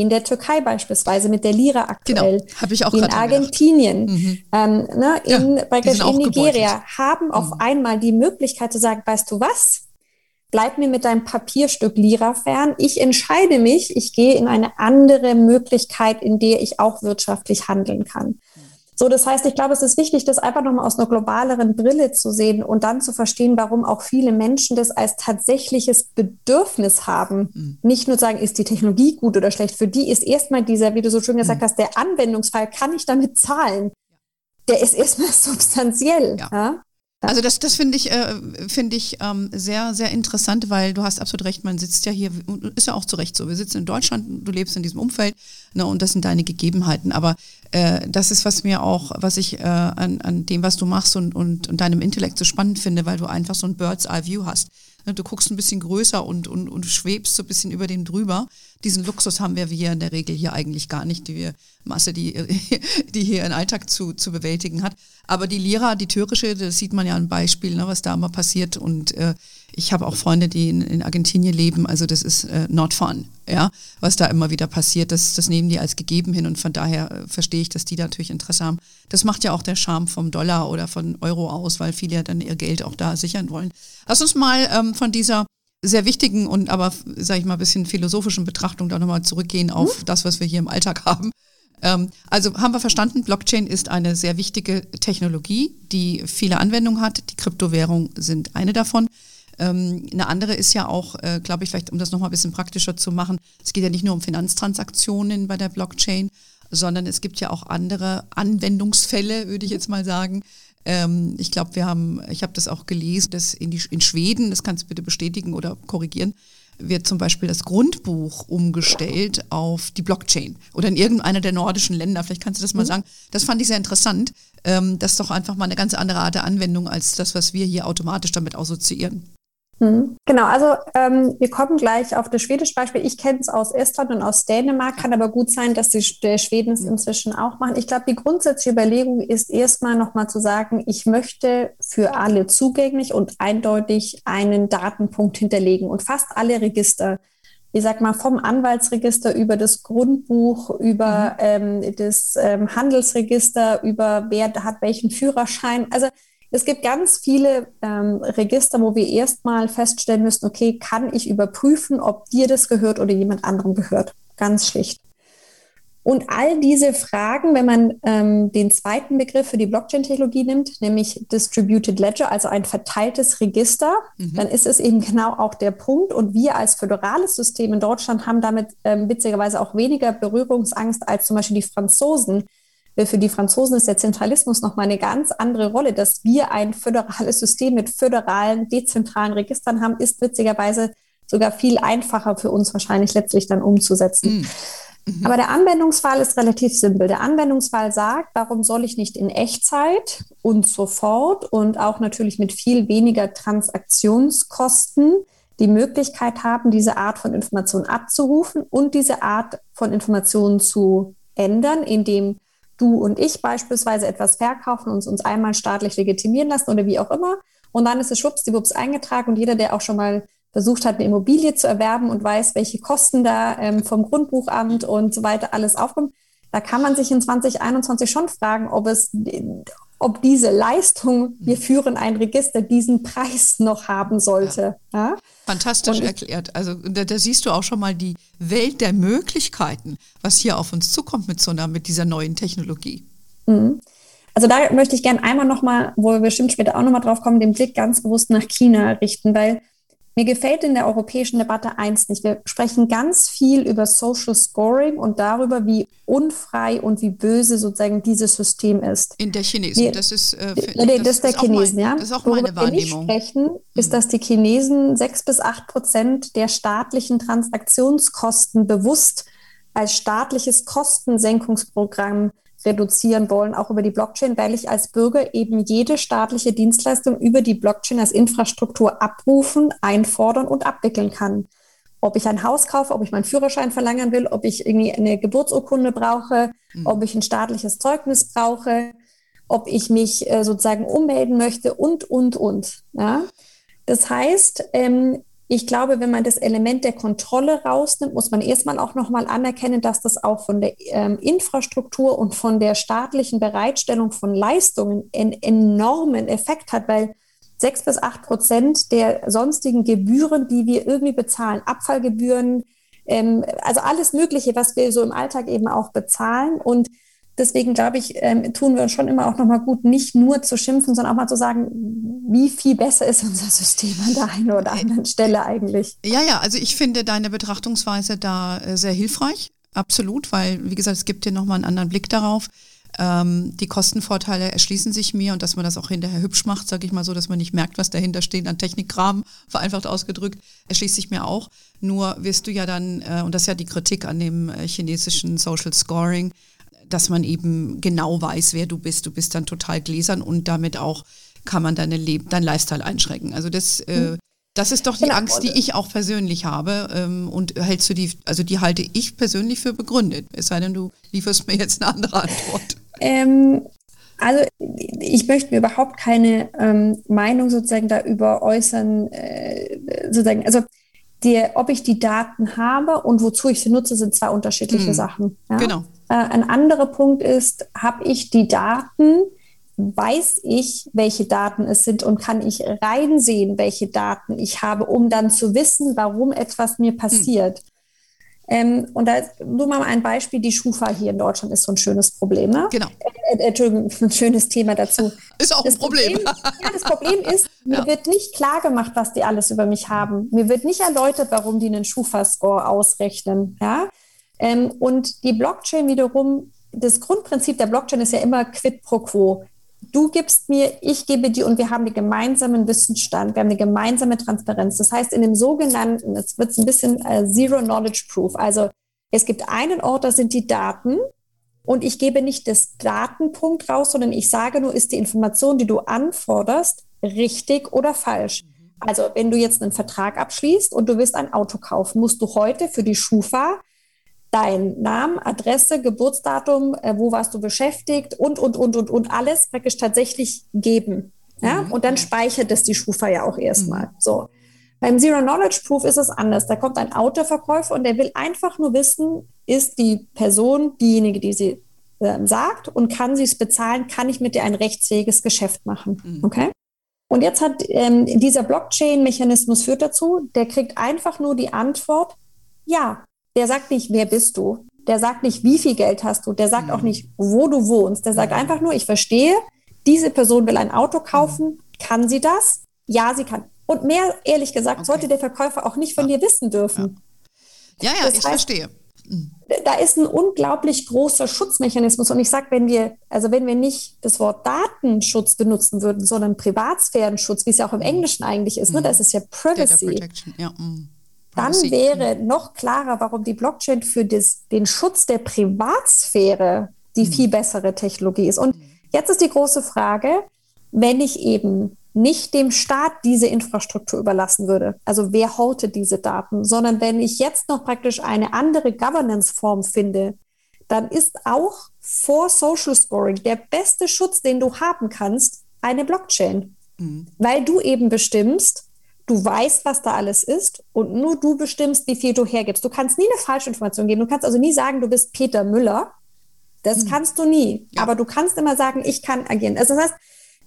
A: in der Türkei beispielsweise mit der Lira aktuell,
B: genau, habe ich auch
A: in Argentinien, mhm. ähm, ne, in, ja, in Nigeria, haben auf mhm. einmal die Möglichkeit zu sagen, weißt du was, bleib mir mit deinem Papierstück Lira fern. Ich entscheide mich, ich gehe in eine andere Möglichkeit, in der ich auch wirtschaftlich handeln kann. So, das heißt, ich glaube, es ist wichtig, das einfach nochmal aus einer globaleren Brille zu sehen und dann zu verstehen, warum auch viele Menschen das als tatsächliches Bedürfnis haben. Mhm. Nicht nur sagen, ist die Technologie gut oder schlecht. Für die ist erstmal dieser, wie du so schön gesagt mhm. hast, der Anwendungsfall, kann ich damit zahlen? Der ist erstmal substanziell. Ja. ja?
B: Also das, das finde ich, äh, finde ich ähm, sehr, sehr interessant, weil du hast absolut recht, man sitzt ja hier, ist ja auch zu Recht so, wir sitzen in Deutschland, du lebst in diesem Umfeld ne, und das sind deine Gegebenheiten. Aber äh, das ist, was mir auch, was ich äh, an, an dem, was du machst und, und, und deinem Intellekt so spannend finde, weil du einfach so ein Bird's Eye View hast. Ne, du guckst ein bisschen größer und, und, und schwebst so ein bisschen über dem drüber. Diesen Luxus haben wir hier in der Regel hier eigentlich gar nicht, die wir Masse, die, die hier einen Alltag zu, zu bewältigen hat. Aber die Lira, die türkische, das sieht man ja ein Beispiel, ne, was da immer passiert. Und äh, ich habe auch Freunde, die in, in Argentinien leben. Also das ist äh, not fun, ja, was da immer wieder passiert. Das, das nehmen die als gegeben hin und von daher äh, verstehe ich, dass die da natürlich Interesse haben. Das macht ja auch der Charme vom Dollar oder von Euro aus, weil viele ja dann ihr Geld auch da sichern wollen. Lass uns mal ähm, von dieser sehr wichtigen und aber, sage ich mal, ein bisschen philosophischen Betrachtung da nochmal zurückgehen auf hm? das, was wir hier im Alltag haben. Ähm, also haben wir verstanden, Blockchain ist eine sehr wichtige Technologie, die viele Anwendungen hat. Die Kryptowährungen sind eine davon. Ähm, eine andere ist ja auch, äh, glaube ich, vielleicht um das nochmal ein bisschen praktischer zu machen, es geht ja nicht nur um Finanztransaktionen bei der Blockchain, sondern es gibt ja auch andere Anwendungsfälle, würde ich jetzt mal sagen. Ähm, ich glaube, wir haben, ich habe das auch gelesen, dass in, die, in Schweden, das kannst du bitte bestätigen oder korrigieren, wird zum Beispiel das Grundbuch umgestellt auf die Blockchain oder in irgendeiner der nordischen Länder. Vielleicht kannst du das mal mhm. sagen. Das fand ich sehr interessant. Ähm, das ist doch einfach mal eine ganz andere Art der Anwendung als das, was wir hier automatisch damit assoziieren.
A: Mhm. Genau, also ähm, wir kommen gleich auf das schwedische Beispiel. Ich kenne es aus Estland und aus Dänemark, kann aber gut sein, dass die der Schweden es mhm. inzwischen auch machen. Ich glaube, die grundsätzliche Überlegung ist erstmal nochmal zu sagen, ich möchte für alle zugänglich und eindeutig einen Datenpunkt hinterlegen. Und fast alle Register, ich sag mal, vom Anwaltsregister über das Grundbuch, über mhm. ähm, das ähm, Handelsregister, über wer hat welchen Führerschein. Also es gibt ganz viele ähm, Register, wo wir erstmal feststellen müssen, okay, kann ich überprüfen, ob dir das gehört oder jemand anderem gehört? Ganz schlicht. Und all diese Fragen, wenn man ähm, den zweiten Begriff für die Blockchain-Technologie nimmt, nämlich Distributed Ledger, also ein verteiltes Register, mhm. dann ist es eben genau auch der Punkt. Und wir als föderales System in Deutschland haben damit ähm, witzigerweise auch weniger Berührungsangst als zum Beispiel die Franzosen. Für die Franzosen ist der Zentralismus nochmal eine ganz andere Rolle. Dass wir ein föderales System mit föderalen, dezentralen Registern haben, ist witzigerweise sogar viel einfacher für uns wahrscheinlich letztlich dann umzusetzen. Mhm. Mhm. Aber der Anwendungsfall ist relativ simpel. Der Anwendungsfall sagt, warum soll ich nicht in Echtzeit und sofort und auch natürlich mit viel weniger Transaktionskosten die Möglichkeit haben, diese Art von Information abzurufen und diese Art von Informationen zu ändern, indem du und ich beispielsweise etwas verkaufen und uns einmal staatlich legitimieren lassen oder wie auch immer. Und dann ist es schwuppsdiwupps eingetragen und jeder, der auch schon mal versucht hat, eine Immobilie zu erwerben und weiß, welche Kosten da ähm, vom Grundbuchamt und so weiter alles aufkommen, da kann man sich in 2021 schon fragen, ob es, ob diese Leistung, wir mhm. führen ein Register, diesen Preis noch haben sollte. Ja.
B: Ja? Fantastisch erklärt. Also da, da, siehst du auch schon mal die Welt der Möglichkeiten, was hier auf uns zukommt mit so einer, mit dieser neuen Technologie.
A: Mhm. Also da möchte ich gerne einmal nochmal, wo wir bestimmt später auch nochmal drauf kommen, den Blick ganz bewusst nach China richten, weil mir gefällt in der europäischen Debatte eins nicht. Wir sprechen ganz viel über Social Scoring und darüber, wie unfrei und wie böse sozusagen dieses System ist.
B: In der Chinesen, wir, das ist, äh,
A: nee, das, das ist der Chinesen,
B: mein,
A: ja.
B: Das ist auch meine Worüber Wahrnehmung.
A: Wir nicht sprechen, ist, hm. dass die Chinesen sechs bis acht Prozent der staatlichen Transaktionskosten bewusst als staatliches Kostensenkungsprogramm reduzieren wollen, auch über die Blockchain, weil ich als Bürger eben jede staatliche Dienstleistung über die Blockchain als Infrastruktur abrufen, einfordern und abwickeln kann. Ob ich ein Haus kaufe, ob ich meinen Führerschein verlängern will, ob ich irgendwie eine Geburtsurkunde brauche, mhm. ob ich ein staatliches Zeugnis brauche, ob ich mich äh, sozusagen ummelden möchte und, und, und. Ja? Das heißt, ähm, ich glaube, wenn man das Element der Kontrolle rausnimmt, muss man erstmal auch nochmal anerkennen, dass das auch von der ähm, Infrastruktur und von der staatlichen Bereitstellung von Leistungen einen enormen Effekt hat, weil sechs bis acht Prozent der sonstigen Gebühren, die wir irgendwie bezahlen, Abfallgebühren, ähm, also alles Mögliche, was wir so im Alltag eben auch bezahlen. Und Deswegen glaube ich, ähm, tun wir uns schon immer auch nochmal gut, nicht nur zu schimpfen, sondern auch mal zu sagen, wie viel besser ist unser System an der einen oder anderen Stelle eigentlich.
B: Ja, ja, also ich finde deine Betrachtungsweise da äh, sehr hilfreich, absolut, weil, wie gesagt, es gibt dir nochmal einen anderen Blick darauf. Ähm, die Kostenvorteile erschließen sich mir und dass man das auch hinterher hübsch macht, sage ich mal so, dass man nicht merkt, was dahinter steht an Technikkram, vereinfacht ausgedrückt, erschließt sich mir auch. Nur wirst du ja dann, äh, und das ist ja die Kritik an dem äh, chinesischen Social Scoring, dass man eben genau weiß, wer du bist. Du bist dann total gläsern und damit auch kann man deine Leb dein Lifestyle einschränken. Also das, äh, hm. das ist doch die genau. Angst, die ich auch persönlich habe. Ähm, und hältst du die, also die halte ich persönlich für begründet. Es sei denn, du lieferst mir jetzt eine andere Antwort.
A: Ähm, also ich möchte mir überhaupt keine ähm, Meinung sozusagen darüber äußern, äh, sozusagen, also die, ob ich die Daten habe und wozu ich sie nutze, sind zwei unterschiedliche mhm. Sachen.
B: Ja? Genau.
A: Äh, ein anderer Punkt ist, habe ich die Daten, weiß ich, welche Daten es sind und kann ich reinsehen, welche Daten ich habe, um dann zu wissen, warum etwas mir passiert. Hm. Ähm, und da nur mal ein Beispiel, die Schufa hier in Deutschland ist so ein schönes Problem. Ne?
B: Genau.
A: Äh, äh, Entschuldigung, ein schönes Thema dazu.
B: Ist auch das ein Problem.
A: Problem. Ja, das Problem ist, mir ja. wird nicht klar gemacht, was die alles über mich haben. Mir wird nicht erläutert, warum die einen Schufa-Score ausrechnen. Ja? Ähm, und die Blockchain wiederum, das Grundprinzip der Blockchain ist ja immer quid pro quo. Du gibst mir, ich gebe dir und wir haben den gemeinsamen Wissensstand, wir haben eine gemeinsame Transparenz. Das heißt, in dem sogenannten, jetzt wird es ein bisschen äh, Zero Knowledge Proof, also es gibt einen Ort, da sind die Daten und ich gebe nicht das Datenpunkt raus, sondern ich sage nur, ist die Information, die du anforderst, richtig oder falsch. Also wenn du jetzt einen Vertrag abschließt und du willst ein Auto kaufen, musst du heute für die Schufa dein Namen, Adresse, Geburtsdatum, äh, wo warst du beschäftigt und, und, und, und, und alles praktisch tatsächlich geben. Ja? Mhm. Und dann speichert es die Schufa ja auch erstmal. Mhm. So. Beim Zero Knowledge Proof ist es anders. Da kommt ein Autoverkäufer und der will einfach nur wissen, ist die Person diejenige, die sie äh, sagt und kann sie es bezahlen, kann ich mit dir ein rechtsfähiges Geschäft machen. Mhm. Okay? Und jetzt hat ähm, dieser Blockchain-Mechanismus führt dazu, der kriegt einfach nur die Antwort, ja, der sagt nicht, wer bist du? Der sagt nicht, wie viel Geld hast du. Der sagt mhm. auch nicht, wo du wohnst. Der sagt mhm. einfach nur, ich verstehe, diese Person will ein Auto kaufen. Mhm. Kann sie das? Ja, sie kann. Und mehr, ehrlich gesagt, okay. sollte der Verkäufer auch nicht von ja. dir wissen dürfen.
B: Ja, ja, ja ich heißt, verstehe.
A: Mhm. Da ist ein unglaublich großer Schutzmechanismus. Und ich sage, wenn wir, also wenn wir nicht das Wort Datenschutz benutzen würden, sondern Privatsphärenschutz, wie es ja auch im mhm. Englischen eigentlich ist, ne, das ist ja Privacy. Ja, dann wäre noch klarer, warum die Blockchain für das, den Schutz der Privatsphäre die mhm. viel bessere Technologie ist. Und jetzt ist die große Frage, wenn ich eben nicht dem Staat diese Infrastruktur überlassen würde, also wer hortet diese Daten, sondern wenn ich jetzt noch praktisch eine andere Governance-Form finde, dann ist auch vor Social Scoring der beste Schutz, den du haben kannst, eine Blockchain. Mhm. Weil du eben bestimmst, du weißt, was da alles ist und nur du bestimmst, wie viel du hergibst. Du kannst nie eine falsche Information geben. Du kannst also nie sagen, du bist Peter Müller. Das mhm. kannst du nie. Ja. Aber du kannst immer sagen, ich kann agieren. Also das heißt,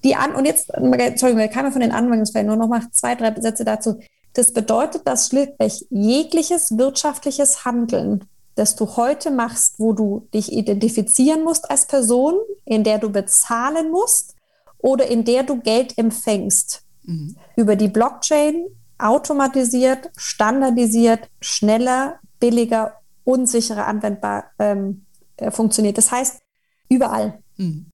A: die An und jetzt, Entschuldigung, wir kamen von den Anwendungsfällen nur noch mal zwei, drei Sätze dazu. Das bedeutet, dass schlichtweg jegliches wirtschaftliches Handeln, das du heute machst, wo du dich identifizieren musst als Person, in der du bezahlen musst oder in der du Geld empfängst, mhm. über die Blockchain automatisiert, standardisiert, schneller, billiger, unsicherer anwendbar ähm, äh, funktioniert. Das heißt, überall. Mhm.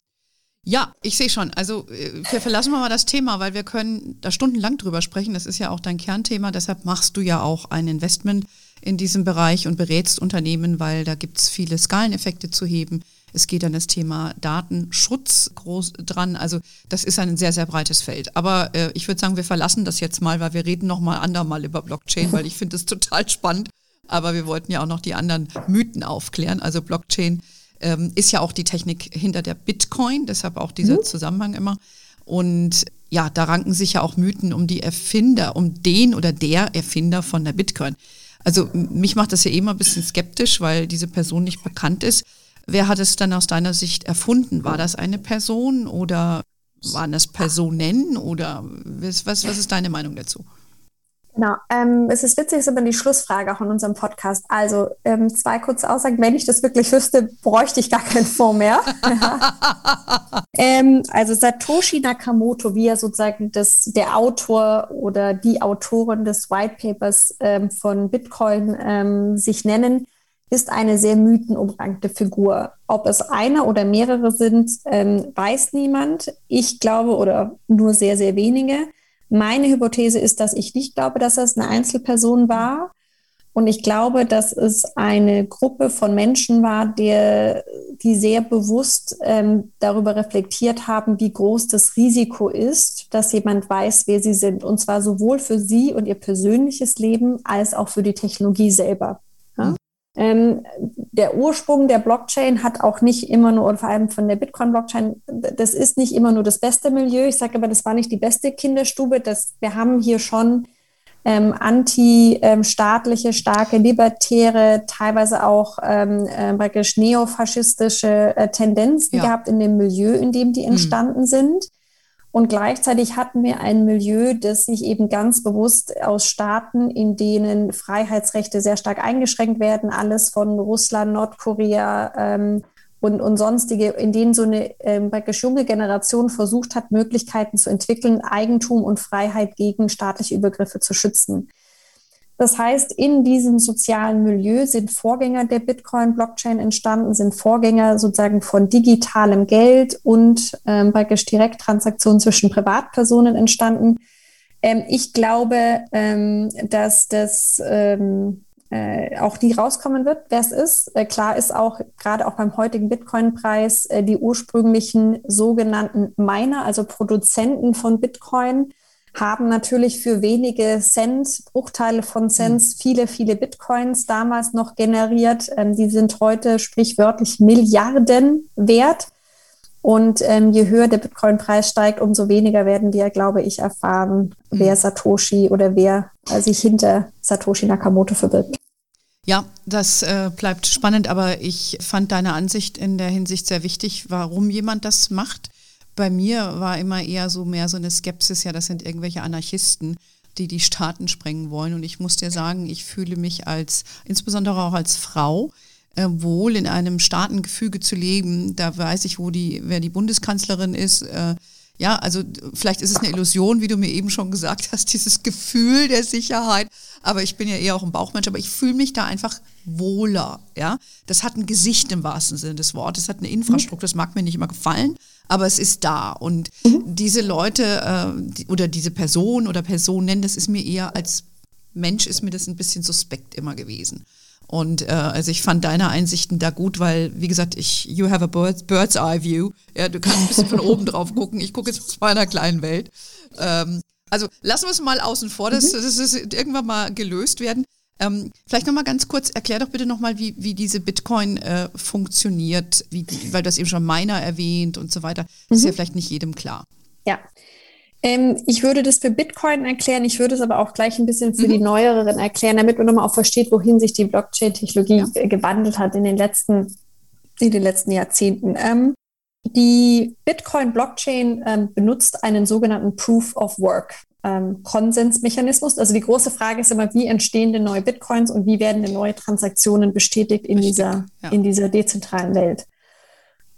B: Ja, ich sehe schon. Also äh, wir verlassen wir mal das Thema, weil wir können da stundenlang drüber sprechen. Das ist ja auch dein Kernthema. Deshalb machst du ja auch ein Investment in diesem Bereich und berätst Unternehmen, weil da gibt es viele Skaleneffekte zu heben. Es geht an das Thema Datenschutz groß dran. Also das ist ein sehr, sehr breites Feld. Aber äh, ich würde sagen, wir verlassen das jetzt mal, weil wir reden noch mal andermal über Blockchain, weil ich finde es total spannend. Aber wir wollten ja auch noch die anderen Mythen aufklären. Also Blockchain ähm, ist ja auch die Technik hinter der Bitcoin, deshalb auch dieser mhm. Zusammenhang immer. Und ja, da ranken sich ja auch Mythen um die Erfinder, um den oder der Erfinder von der Bitcoin. Also mich macht das ja immer ein bisschen skeptisch, weil diese Person nicht bekannt ist. Wer hat es dann aus deiner Sicht erfunden? War das eine Person oder waren das Personen oder was, was, was ist deine Meinung dazu?
A: Genau. Ähm, es ist witzig, es ist aber die Schlussfrage auch in unserem Podcast. Also ähm, zwei kurze Aussagen. Wenn ich das wirklich wüsste, bräuchte ich gar keinen Fonds mehr. ähm, also Satoshi Nakamoto, wie er sozusagen das, der Autor oder die Autorin des White Papers ähm, von Bitcoin ähm, sich nennen, ist eine sehr mythenumrankte Figur. Ob es eine oder mehrere sind, ähm, weiß niemand. Ich glaube oder nur sehr, sehr wenige. Meine Hypothese ist, dass ich nicht glaube, dass es eine Einzelperson war. Und ich glaube, dass es eine Gruppe von Menschen war, der, die sehr bewusst ähm, darüber reflektiert haben, wie groß das Risiko ist, dass jemand weiß, wer sie sind. Und zwar sowohl für sie und ihr persönliches Leben als auch für die Technologie selber. Ähm, der Ursprung der Blockchain hat auch nicht immer nur, und vor allem von der Bitcoin-Blockchain, das ist nicht immer nur das beste Milieu. Ich sage aber, das war nicht die beste Kinderstube. Das, wir haben hier schon ähm, anti-staatliche, starke, libertäre, teilweise auch ähm, äh, praktisch neofaschistische äh, Tendenzen ja. gehabt in dem Milieu, in dem die mhm. entstanden mhm. sind. Und gleichzeitig hatten wir ein Milieu, das sich eben ganz bewusst aus Staaten, in denen Freiheitsrechte sehr stark eingeschränkt werden, alles von Russland, Nordkorea ähm, und, und sonstige, in denen so eine ähm, junge Generation versucht hat, Möglichkeiten zu entwickeln, Eigentum und Freiheit gegen staatliche Übergriffe zu schützen. Das heißt, in diesem sozialen Milieu sind Vorgänger der Bitcoin-Blockchain entstanden, sind Vorgänger sozusagen von digitalem Geld und ähm, praktisch Direkttransaktionen zwischen Privatpersonen entstanden. Ähm, ich glaube, ähm, dass das ähm, äh, auch nie rauskommen wird, wer es ist. Äh, klar ist auch gerade auch beim heutigen Bitcoin-Preis äh, die ursprünglichen sogenannten Miner, also Produzenten von Bitcoin, haben natürlich für wenige Cent, Bruchteile von Cents, mhm. viele, viele Bitcoins damals noch generiert. Ähm, die sind heute sprichwörtlich Milliarden wert. Und ähm, je höher der Bitcoin-Preis steigt, umso weniger werden wir, glaube ich, erfahren, mhm. wer Satoshi oder wer äh, sich hinter Satoshi Nakamoto verbirgt.
B: Ja, das äh, bleibt spannend, aber ich fand deine Ansicht in der Hinsicht sehr wichtig, warum jemand das macht bei mir war immer eher so mehr so eine Skepsis, ja, das sind irgendwelche Anarchisten, die die Staaten sprengen wollen. Und ich muss dir sagen, ich fühle mich als, insbesondere auch als Frau, äh, wohl in einem Staatengefüge zu leben. Da weiß ich, wo die, wer die Bundeskanzlerin ist. Äh, ja, also vielleicht ist es eine Illusion, wie du mir eben schon gesagt hast, dieses Gefühl der Sicherheit. Aber ich bin ja eher auch ein Bauchmensch, aber ich fühle mich da einfach wohler. Ja, das hat ein Gesicht im wahrsten Sinne des Wortes, hat eine Infrastruktur. Das mag mir nicht immer gefallen, aber es ist da. Und diese Leute äh, oder diese Person oder Personen, das ist mir eher als Mensch ist mir das ein bisschen suspekt immer gewesen. Und äh, also ich fand deine Einsichten da gut, weil, wie gesagt, ich, you have a bird's, bird's eye view. Ja, du kannst ein bisschen von oben drauf gucken. Ich gucke jetzt aus meiner kleinen Welt. Ähm, also lassen wir es mal außen vor, dass mhm. das ist irgendwann mal gelöst werden. Ähm, vielleicht nochmal ganz kurz, erklär doch bitte nochmal, wie, wie diese Bitcoin äh, funktioniert, wie, weil du hast eben schon Miner erwähnt und so weiter. Das mhm. ist ja vielleicht nicht jedem klar.
A: Ja, ähm, ich würde das für Bitcoin erklären, ich würde es aber auch gleich ein bisschen für mhm. die neueren erklären, damit man nochmal auch versteht, wohin sich die Blockchain-Technologie ja. gewandelt hat in den letzten, in den letzten Jahrzehnten. Ähm, die Bitcoin-Blockchain ähm, benutzt einen sogenannten Proof of Work. Ähm, Konsensmechanismus. Also die große Frage ist immer, wie entstehen denn neue Bitcoins und wie werden denn neue Transaktionen bestätigt in dieser, ja. in dieser dezentralen Welt?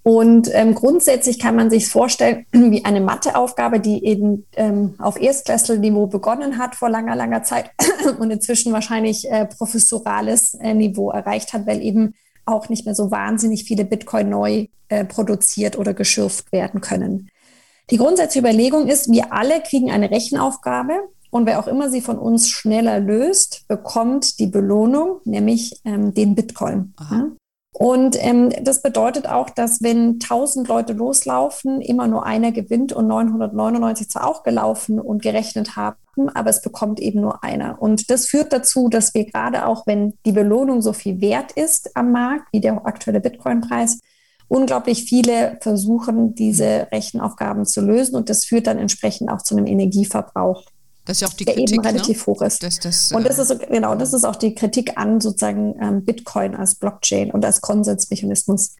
A: Und ähm, grundsätzlich kann man sich vorstellen wie eine Matheaufgabe, die eben ähm, auf Erstklässlerniveau begonnen hat vor langer, langer Zeit und inzwischen wahrscheinlich äh, professorales äh, Niveau erreicht hat, weil eben auch nicht mehr so wahnsinnig viele Bitcoin neu äh, produziert oder geschürft werden können. Die grundsätzliche Überlegung ist, wir alle kriegen eine Rechenaufgabe und wer auch immer sie von uns schneller löst, bekommt die Belohnung, nämlich ähm, den Bitcoin. Ja? Und ähm, das bedeutet auch, dass wenn 1000 Leute loslaufen, immer nur einer gewinnt und 999 zwar auch gelaufen und gerechnet haben, aber es bekommt eben nur einer. Und das führt dazu, dass wir gerade auch, wenn die Belohnung so viel wert ist am Markt, wie der aktuelle Bitcoin-Preis, unglaublich viele versuchen, diese Rechenaufgaben zu lösen. Und das führt dann entsprechend auch zu einem Energieverbrauch
B: das ist ja auch die der Kritik, eben
A: ne? relativ ne? hoch ist. Das, das, und das äh, ist genau, das ist auch die Kritik an sozusagen ähm, Bitcoin als Blockchain und als Konsensmechanismus.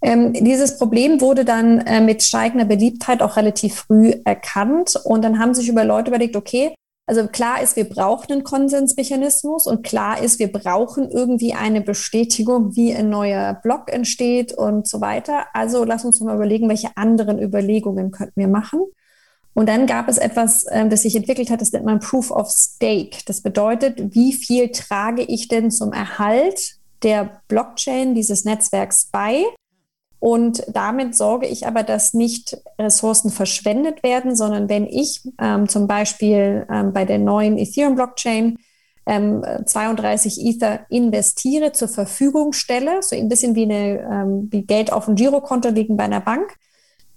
A: Ähm, dieses Problem wurde dann äh, mit steigender Beliebtheit auch relativ früh erkannt und dann haben sich über Leute überlegt, okay, also klar ist, wir brauchen einen Konsensmechanismus und klar ist, wir brauchen irgendwie eine Bestätigung, wie ein neuer Block entsteht und so weiter. Also lass uns mal überlegen, welche anderen Überlegungen könnten wir machen. Und dann gab es etwas, ähm, das sich entwickelt hat, das nennt man Proof of Stake. Das bedeutet, wie viel trage ich denn zum Erhalt der Blockchain dieses Netzwerks bei? Und damit sorge ich aber, dass nicht Ressourcen verschwendet werden, sondern wenn ich ähm, zum Beispiel ähm, bei der neuen Ethereum-Blockchain ähm, 32 Ether investiere, zur Verfügung stelle, so ein bisschen wie, eine, ähm, wie Geld auf dem Girokonto liegen bei einer Bank,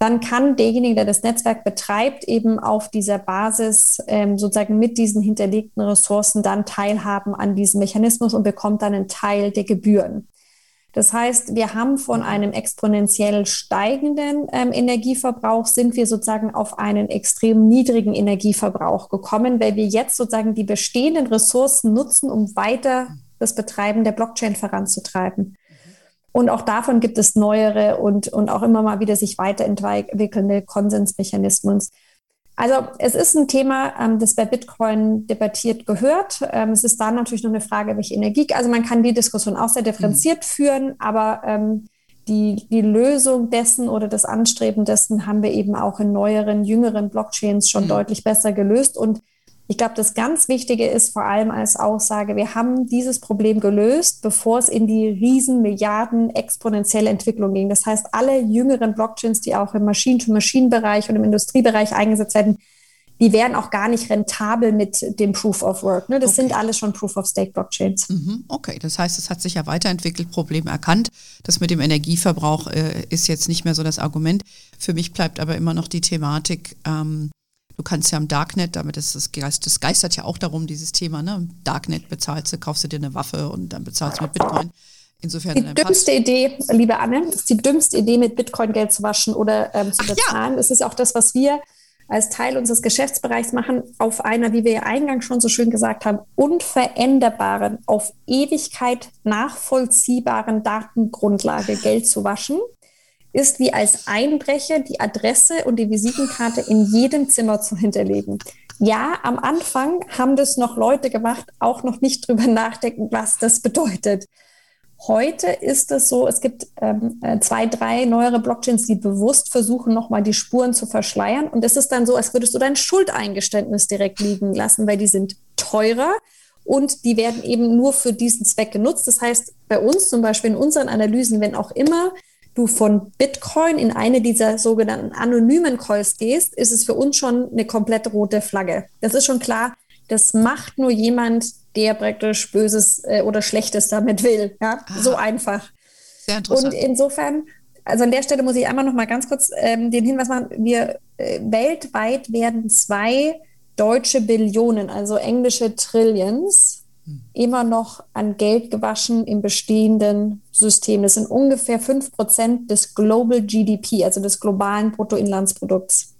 A: dann kann derjenige, der das Netzwerk betreibt, eben auf dieser Basis ähm, sozusagen mit diesen hinterlegten Ressourcen dann teilhaben an diesem Mechanismus und bekommt dann einen Teil der Gebühren. Das heißt, wir haben von einem exponentiell steigenden ähm, Energieverbrauch sind wir sozusagen auf einen extrem niedrigen Energieverbrauch gekommen, weil wir jetzt sozusagen die bestehenden Ressourcen nutzen, um weiter das Betreiben der Blockchain voranzutreiben. Und auch davon gibt es neuere und, und auch immer mal wieder sich weiterentwickelnde Konsensmechanismen. Also es ist ein Thema, ähm, das bei Bitcoin debattiert gehört. Ähm, es ist dann natürlich noch eine Frage, welche Energie. Also man kann die Diskussion auch sehr differenziert mhm. führen, aber ähm, die, die Lösung dessen oder das Anstreben dessen haben wir eben auch in neueren, jüngeren Blockchains schon mhm. deutlich besser gelöst. Und ich glaube, das ganz Wichtige ist vor allem als Aussage, wir haben dieses Problem gelöst, bevor es in die riesen Milliarden exponentielle Entwicklung ging. Das heißt, alle jüngeren Blockchains, die auch im Maschinen-to-Maschinen-Bereich und im Industriebereich eingesetzt werden, die wären auch gar nicht rentabel mit dem Proof of Work. Ne? Das okay. sind alles schon Proof of Stake Blockchains.
B: Mhm, okay, das heißt, es hat sich ja weiterentwickelt, Problem erkannt. Das mit dem Energieverbrauch äh, ist jetzt nicht mehr so das Argument. Für mich bleibt aber immer noch die Thematik, ähm, Du kannst ja im Darknet, damit ist das, Geist, das geistert ja auch darum, dieses Thema, ne? Im Darknet bezahlst du, kaufst du dir eine Waffe und dann bezahlst du mit Bitcoin. Insofern
A: die dümmste Idee, liebe Anne, ist die dümmste Idee, mit Bitcoin Geld zu waschen oder ähm, zu bezahlen. Ja. Das ist auch das, was wir als Teil unseres Geschäftsbereichs machen, auf einer, wie wir ja eingangs schon so schön gesagt haben, unveränderbaren, auf Ewigkeit nachvollziehbaren Datengrundlage Geld zu waschen ist wie als Einbrecher die Adresse und die Visitenkarte in jedem Zimmer zu hinterlegen. Ja, am Anfang haben das noch Leute gemacht, auch noch nicht drüber nachdenken, was das bedeutet. Heute ist es so, es gibt ähm, äh, zwei, drei neuere Blockchains, die bewusst versuchen, nochmal die Spuren zu verschleiern. Und es ist dann so, als würdest du dein Schuldeingeständnis direkt liegen lassen, weil die sind teurer und die werden eben nur für diesen Zweck genutzt. Das heißt, bei uns zum Beispiel in unseren Analysen, wenn auch immer du von Bitcoin in eine dieser sogenannten anonymen Calls gehst, ist es für uns schon eine komplett rote Flagge. Das ist schon klar, das macht nur jemand, der praktisch Böses äh, oder Schlechtes damit will. Ja, Aha. so einfach. Sehr interessant. Und insofern, also an der Stelle muss ich einmal noch mal ganz kurz ähm, den Hinweis machen: Wir äh, weltweit werden zwei deutsche Billionen, also englische Trillions. Immer noch an Geld gewaschen im bestehenden System. Das sind ungefähr 5% des Global GDP, also des globalen Bruttoinlandsprodukts.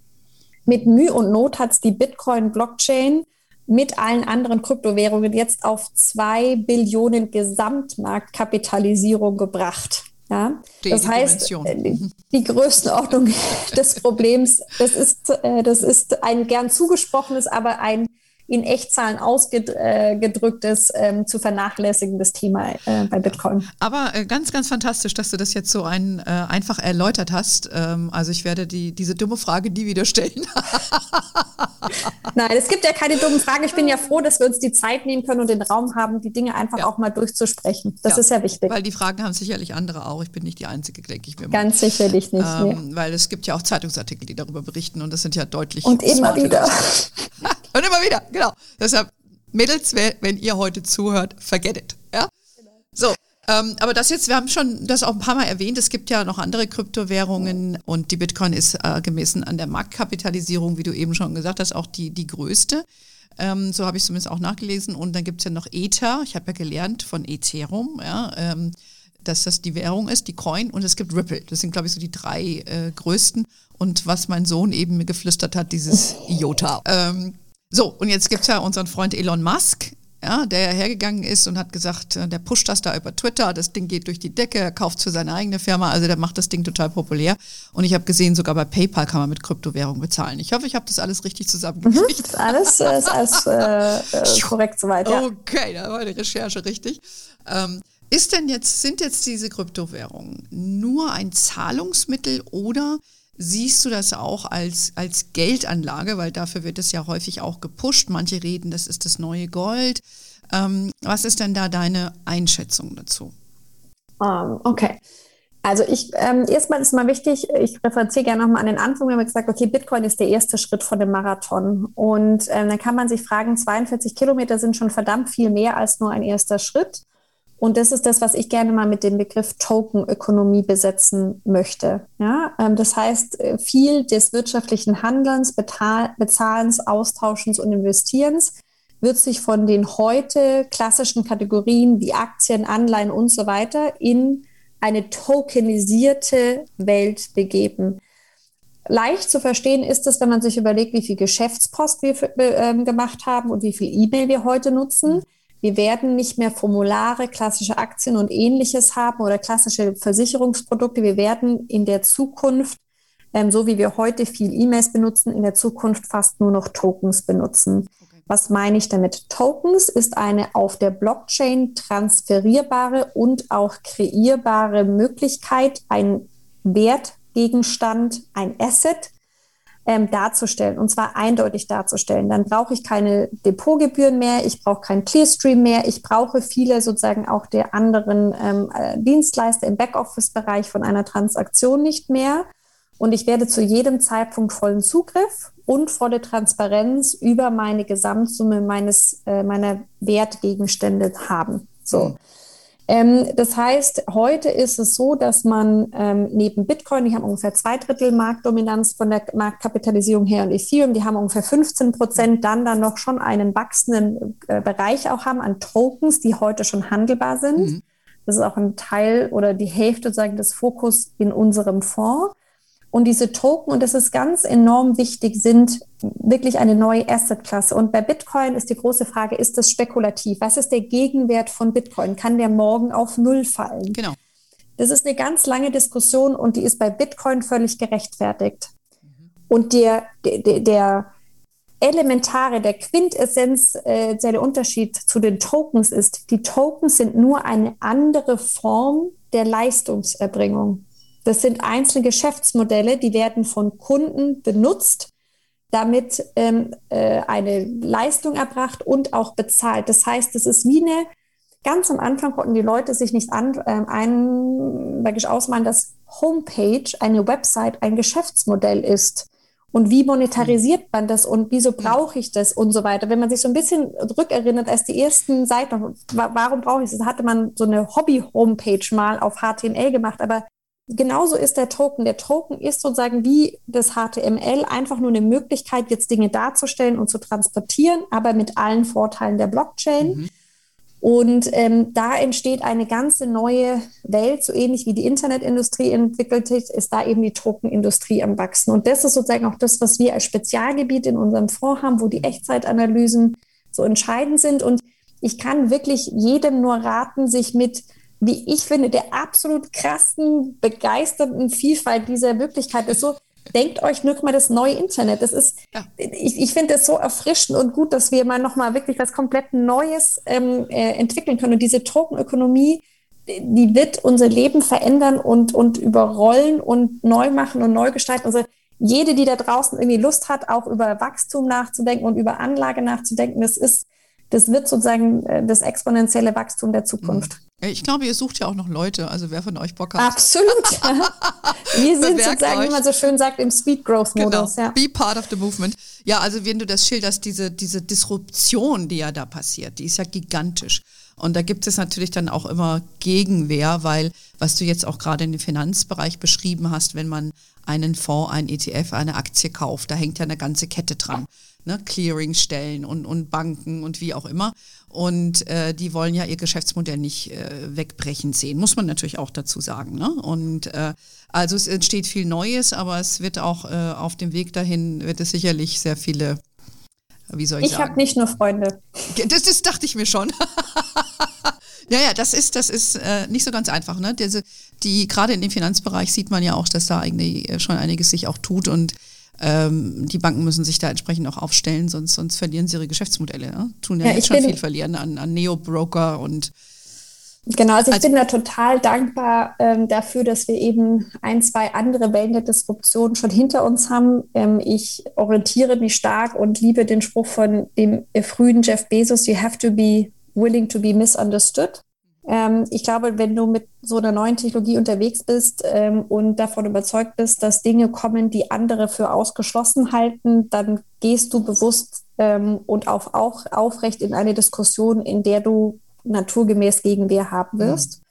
A: Mit Mühe und Not hat es die Bitcoin-Blockchain mit allen anderen Kryptowährungen jetzt auf zwei Billionen Gesamtmarktkapitalisierung gebracht. Ja, das heißt. Äh, die Größenordnung des Problems, das ist, äh, das ist ein gern zugesprochenes, aber ein in Echtzahlen ausgedrücktes, äh, ähm, zu vernachlässigendes Thema äh, bei Bitcoin.
B: Aber äh, ganz, ganz fantastisch, dass du das jetzt so ein, äh, einfach erläutert hast. Ähm, also ich werde die, diese dumme Frage nie wieder stellen.
A: Nein, es gibt ja keine dummen Fragen. Ich bin ja froh, dass wir uns die Zeit nehmen können und den Raum haben, die Dinge einfach ja. auch mal durchzusprechen. Das ja, ist ja wichtig.
B: Weil die Fragen haben sicherlich andere auch. Ich bin nicht die Einzige, denke ich mir
A: mal. Ganz sicherlich nicht.
B: Ähm, nee. Weil es gibt ja auch Zeitungsartikel, die darüber berichten und das sind ja deutlich.
A: Und immer wieder.
B: und immer wieder, genau. Genau. Deshalb, Mädels, wenn ihr heute zuhört, forget it. Ja? So. Ähm, aber das jetzt, wir haben schon das auch ein paar Mal erwähnt, es gibt ja noch andere Kryptowährungen und die Bitcoin ist äh, gemessen an der Marktkapitalisierung, wie du eben schon gesagt hast, auch die, die größte. Ähm, so habe ich zumindest auch nachgelesen. Und dann gibt es ja noch Ether. Ich habe ja gelernt von Ethereum, ja, ähm, dass das die Währung ist, die Coin. Und es gibt Ripple. Das sind, glaube ich, so die drei äh, größten. Und was mein Sohn eben mir geflüstert hat, dieses IOTA. Ähm, so, und jetzt gibt es ja unseren Freund Elon Musk, ja, der hergegangen ist und hat gesagt, äh, der pusht das da über Twitter, das Ding geht durch die Decke, er kauft für seine eigene Firma, also der macht das Ding total populär. Und ich habe gesehen, sogar bei PayPal kann man mit Kryptowährung bezahlen. Ich hoffe, ich habe das alles richtig zusammengekriegt.
A: Mhm, alles äh, ist alles äh, äh, korrekt soweit, ja.
B: Okay, da war die Recherche richtig. Ähm, ist denn jetzt, sind jetzt diese Kryptowährungen nur ein Zahlungsmittel oder Siehst du das auch als, als Geldanlage, weil dafür wird es ja häufig auch gepusht. Manche reden, das ist das neue Gold. Ähm, was ist denn da deine Einschätzung dazu?
A: Um, ähm, okay. Also ich, ähm, erstmal ist mal wichtig, ich referenziere gerne nochmal an den Anfang, wir haben gesagt, okay, Bitcoin ist der erste Schritt von dem Marathon. Und ähm, dann kann man sich fragen, 42 Kilometer sind schon verdammt viel mehr als nur ein erster Schritt. Und das ist das, was ich gerne mal mit dem Begriff Tokenökonomie besetzen möchte. Ja, ähm, das heißt, äh, viel des wirtschaftlichen Handelns, Bezahlens, Austauschens und Investierens wird sich von den heute klassischen Kategorien wie Aktien, Anleihen und so weiter in eine tokenisierte Welt begeben. Leicht zu verstehen ist es, wenn man sich überlegt, wie viel Geschäftspost wir äh, gemacht haben und wie viel E-Mail wir heute nutzen. Wir werden nicht mehr Formulare, klassische Aktien und ähnliches haben oder klassische Versicherungsprodukte. Wir werden in der Zukunft, ähm, so wie wir heute viel E-Mails benutzen, in der Zukunft fast nur noch Tokens benutzen. Okay. Was meine ich damit? Tokens ist eine auf der Blockchain transferierbare und auch kreierbare Möglichkeit, ein Wertgegenstand, ein Asset ähm, darzustellen und zwar eindeutig darzustellen. Dann brauche ich keine Depotgebühren mehr, ich brauche keinen Clearstream mehr, ich brauche viele sozusagen auch der anderen ähm, äh, Dienstleister im Backoffice-Bereich von einer Transaktion nicht mehr. Und ich werde zu jedem Zeitpunkt vollen Zugriff und volle Transparenz über meine Gesamtsumme meines, äh, meiner Wertgegenstände haben. So. Mhm. Ähm, das heißt, heute ist es so, dass man ähm, neben Bitcoin, die haben ungefähr zwei Drittel Marktdominanz von der Marktkapitalisierung her und Ethereum, die haben ungefähr 15 Prozent, dann dann noch schon einen wachsenden äh, Bereich auch haben an Tokens, die heute schon handelbar sind. Mhm. Das ist auch ein Teil oder die Hälfte sozusagen des Fokus in unserem Fonds. Und diese Token, und das ist ganz enorm wichtig, sind wirklich eine neue Assetklasse. Und bei Bitcoin ist die große Frage, ist das spekulativ? Was ist der Gegenwert von Bitcoin? Kann der morgen auf Null fallen?
B: Genau.
A: Das ist eine ganz lange Diskussion und die ist bei Bitcoin völlig gerechtfertigt. Und der, der, der elementare, der quintessentielle Unterschied zu den Tokens ist, die Tokens sind nur eine andere Form der Leistungserbringung. Das sind einzelne Geschäftsmodelle, die werden von Kunden benutzt, damit ähm, äh, eine Leistung erbracht und auch bezahlt. Das heißt, es ist wie eine, ganz am Anfang konnten die Leute sich nicht an, ähm, ein, ausmalen, dass Homepage, eine Website, ein Geschäftsmodell ist. Und wie monetarisiert man das und wieso brauche ich das und so weiter. Wenn man sich so ein bisschen rückerinnert, als die ersten Seiten, warum brauche ich das? Da hatte man so eine Hobby-Homepage mal auf HTML gemacht, aber genauso ist der Token. Der Token ist sozusagen wie das HTML einfach nur eine Möglichkeit, jetzt Dinge darzustellen und zu transportieren, aber mit allen Vorteilen der Blockchain. Mhm. Und ähm, da entsteht eine ganze neue Welt, so ähnlich wie die Internetindustrie entwickelt ist, ist da eben die Tokenindustrie am Wachsen. Und das ist sozusagen auch das, was wir als Spezialgebiet in unserem Fonds haben, wo die Echtzeitanalysen so entscheidend sind. Und ich kann wirklich jedem nur raten, sich mit wie ich finde, der absolut krassen, begeisternden Vielfalt dieser Möglichkeit ist so, denkt euch nur mal das neue Internet. Das ist, ja. ich, ich finde es so erfrischend und gut, dass wir mal nochmal wirklich was komplett Neues ähm, äh, entwickeln können. Und diese Tokenökonomie, die wird unser Leben verändern und, und überrollen und neu machen und neu gestalten. Also jede, die da draußen irgendwie Lust hat, auch über Wachstum nachzudenken und über Anlage nachzudenken, das ist, das wird sozusagen äh, das exponentielle Wachstum der Zukunft.
B: Mhm. Ich glaube, ihr sucht ja auch noch Leute, also wer von euch Bock hat.
A: Absolut. Wir sind sozusagen, euch. wie man so schön sagt, im Speed Growth Modus.
B: Genau. Ja. Be part of the movement. Ja, also wenn du das schilderst, diese, diese Disruption, die ja da passiert, die ist ja gigantisch. Und da gibt es natürlich dann auch immer Gegenwehr, weil was du jetzt auch gerade in dem Finanzbereich beschrieben hast, wenn man einen Fonds, einen ETF, eine Aktie kauft, da hängt ja eine ganze Kette dran ne, Clearingstellen und, und Banken und wie auch immer. Und äh, die wollen ja ihr Geschäftsmodell nicht äh, wegbrechen sehen, muss man natürlich auch dazu sagen. Ne? Und äh, also es entsteht viel Neues, aber es wird auch äh, auf dem Weg dahin, wird es sicherlich sehr viele, wie soll ich,
A: ich sagen? Ich habe nicht nur Freunde.
B: Das, das dachte ich mir schon. Ja, ja, das ist, das ist äh, nicht so ganz einfach. Ne? Diese, die, gerade in dem Finanzbereich sieht man ja auch, dass da eigentlich äh, schon einiges sich auch tut und ähm, die Banken müssen sich da entsprechend auch aufstellen, sonst, sonst verlieren sie ihre Geschäftsmodelle. Ne? Tun ja, ja jetzt schon viel verlieren an, an Neo-Broker und
A: Genau, also ich also, bin da total dankbar ähm, dafür, dass wir eben ein, zwei andere Wellen der Disruption schon hinter uns haben. Ähm, ich orientiere mich stark und liebe den Spruch von dem frühen Jeff Bezos, you have to be willing to be misunderstood. Ähm, ich glaube, wenn du mit so einer neuen Technologie unterwegs bist ähm, und davon überzeugt bist, dass Dinge kommen, die andere für ausgeschlossen halten, dann gehst du bewusst ähm, und auf, auch aufrecht in eine Diskussion, in der du naturgemäß Gegenwehr haben mhm. wirst. Mhm.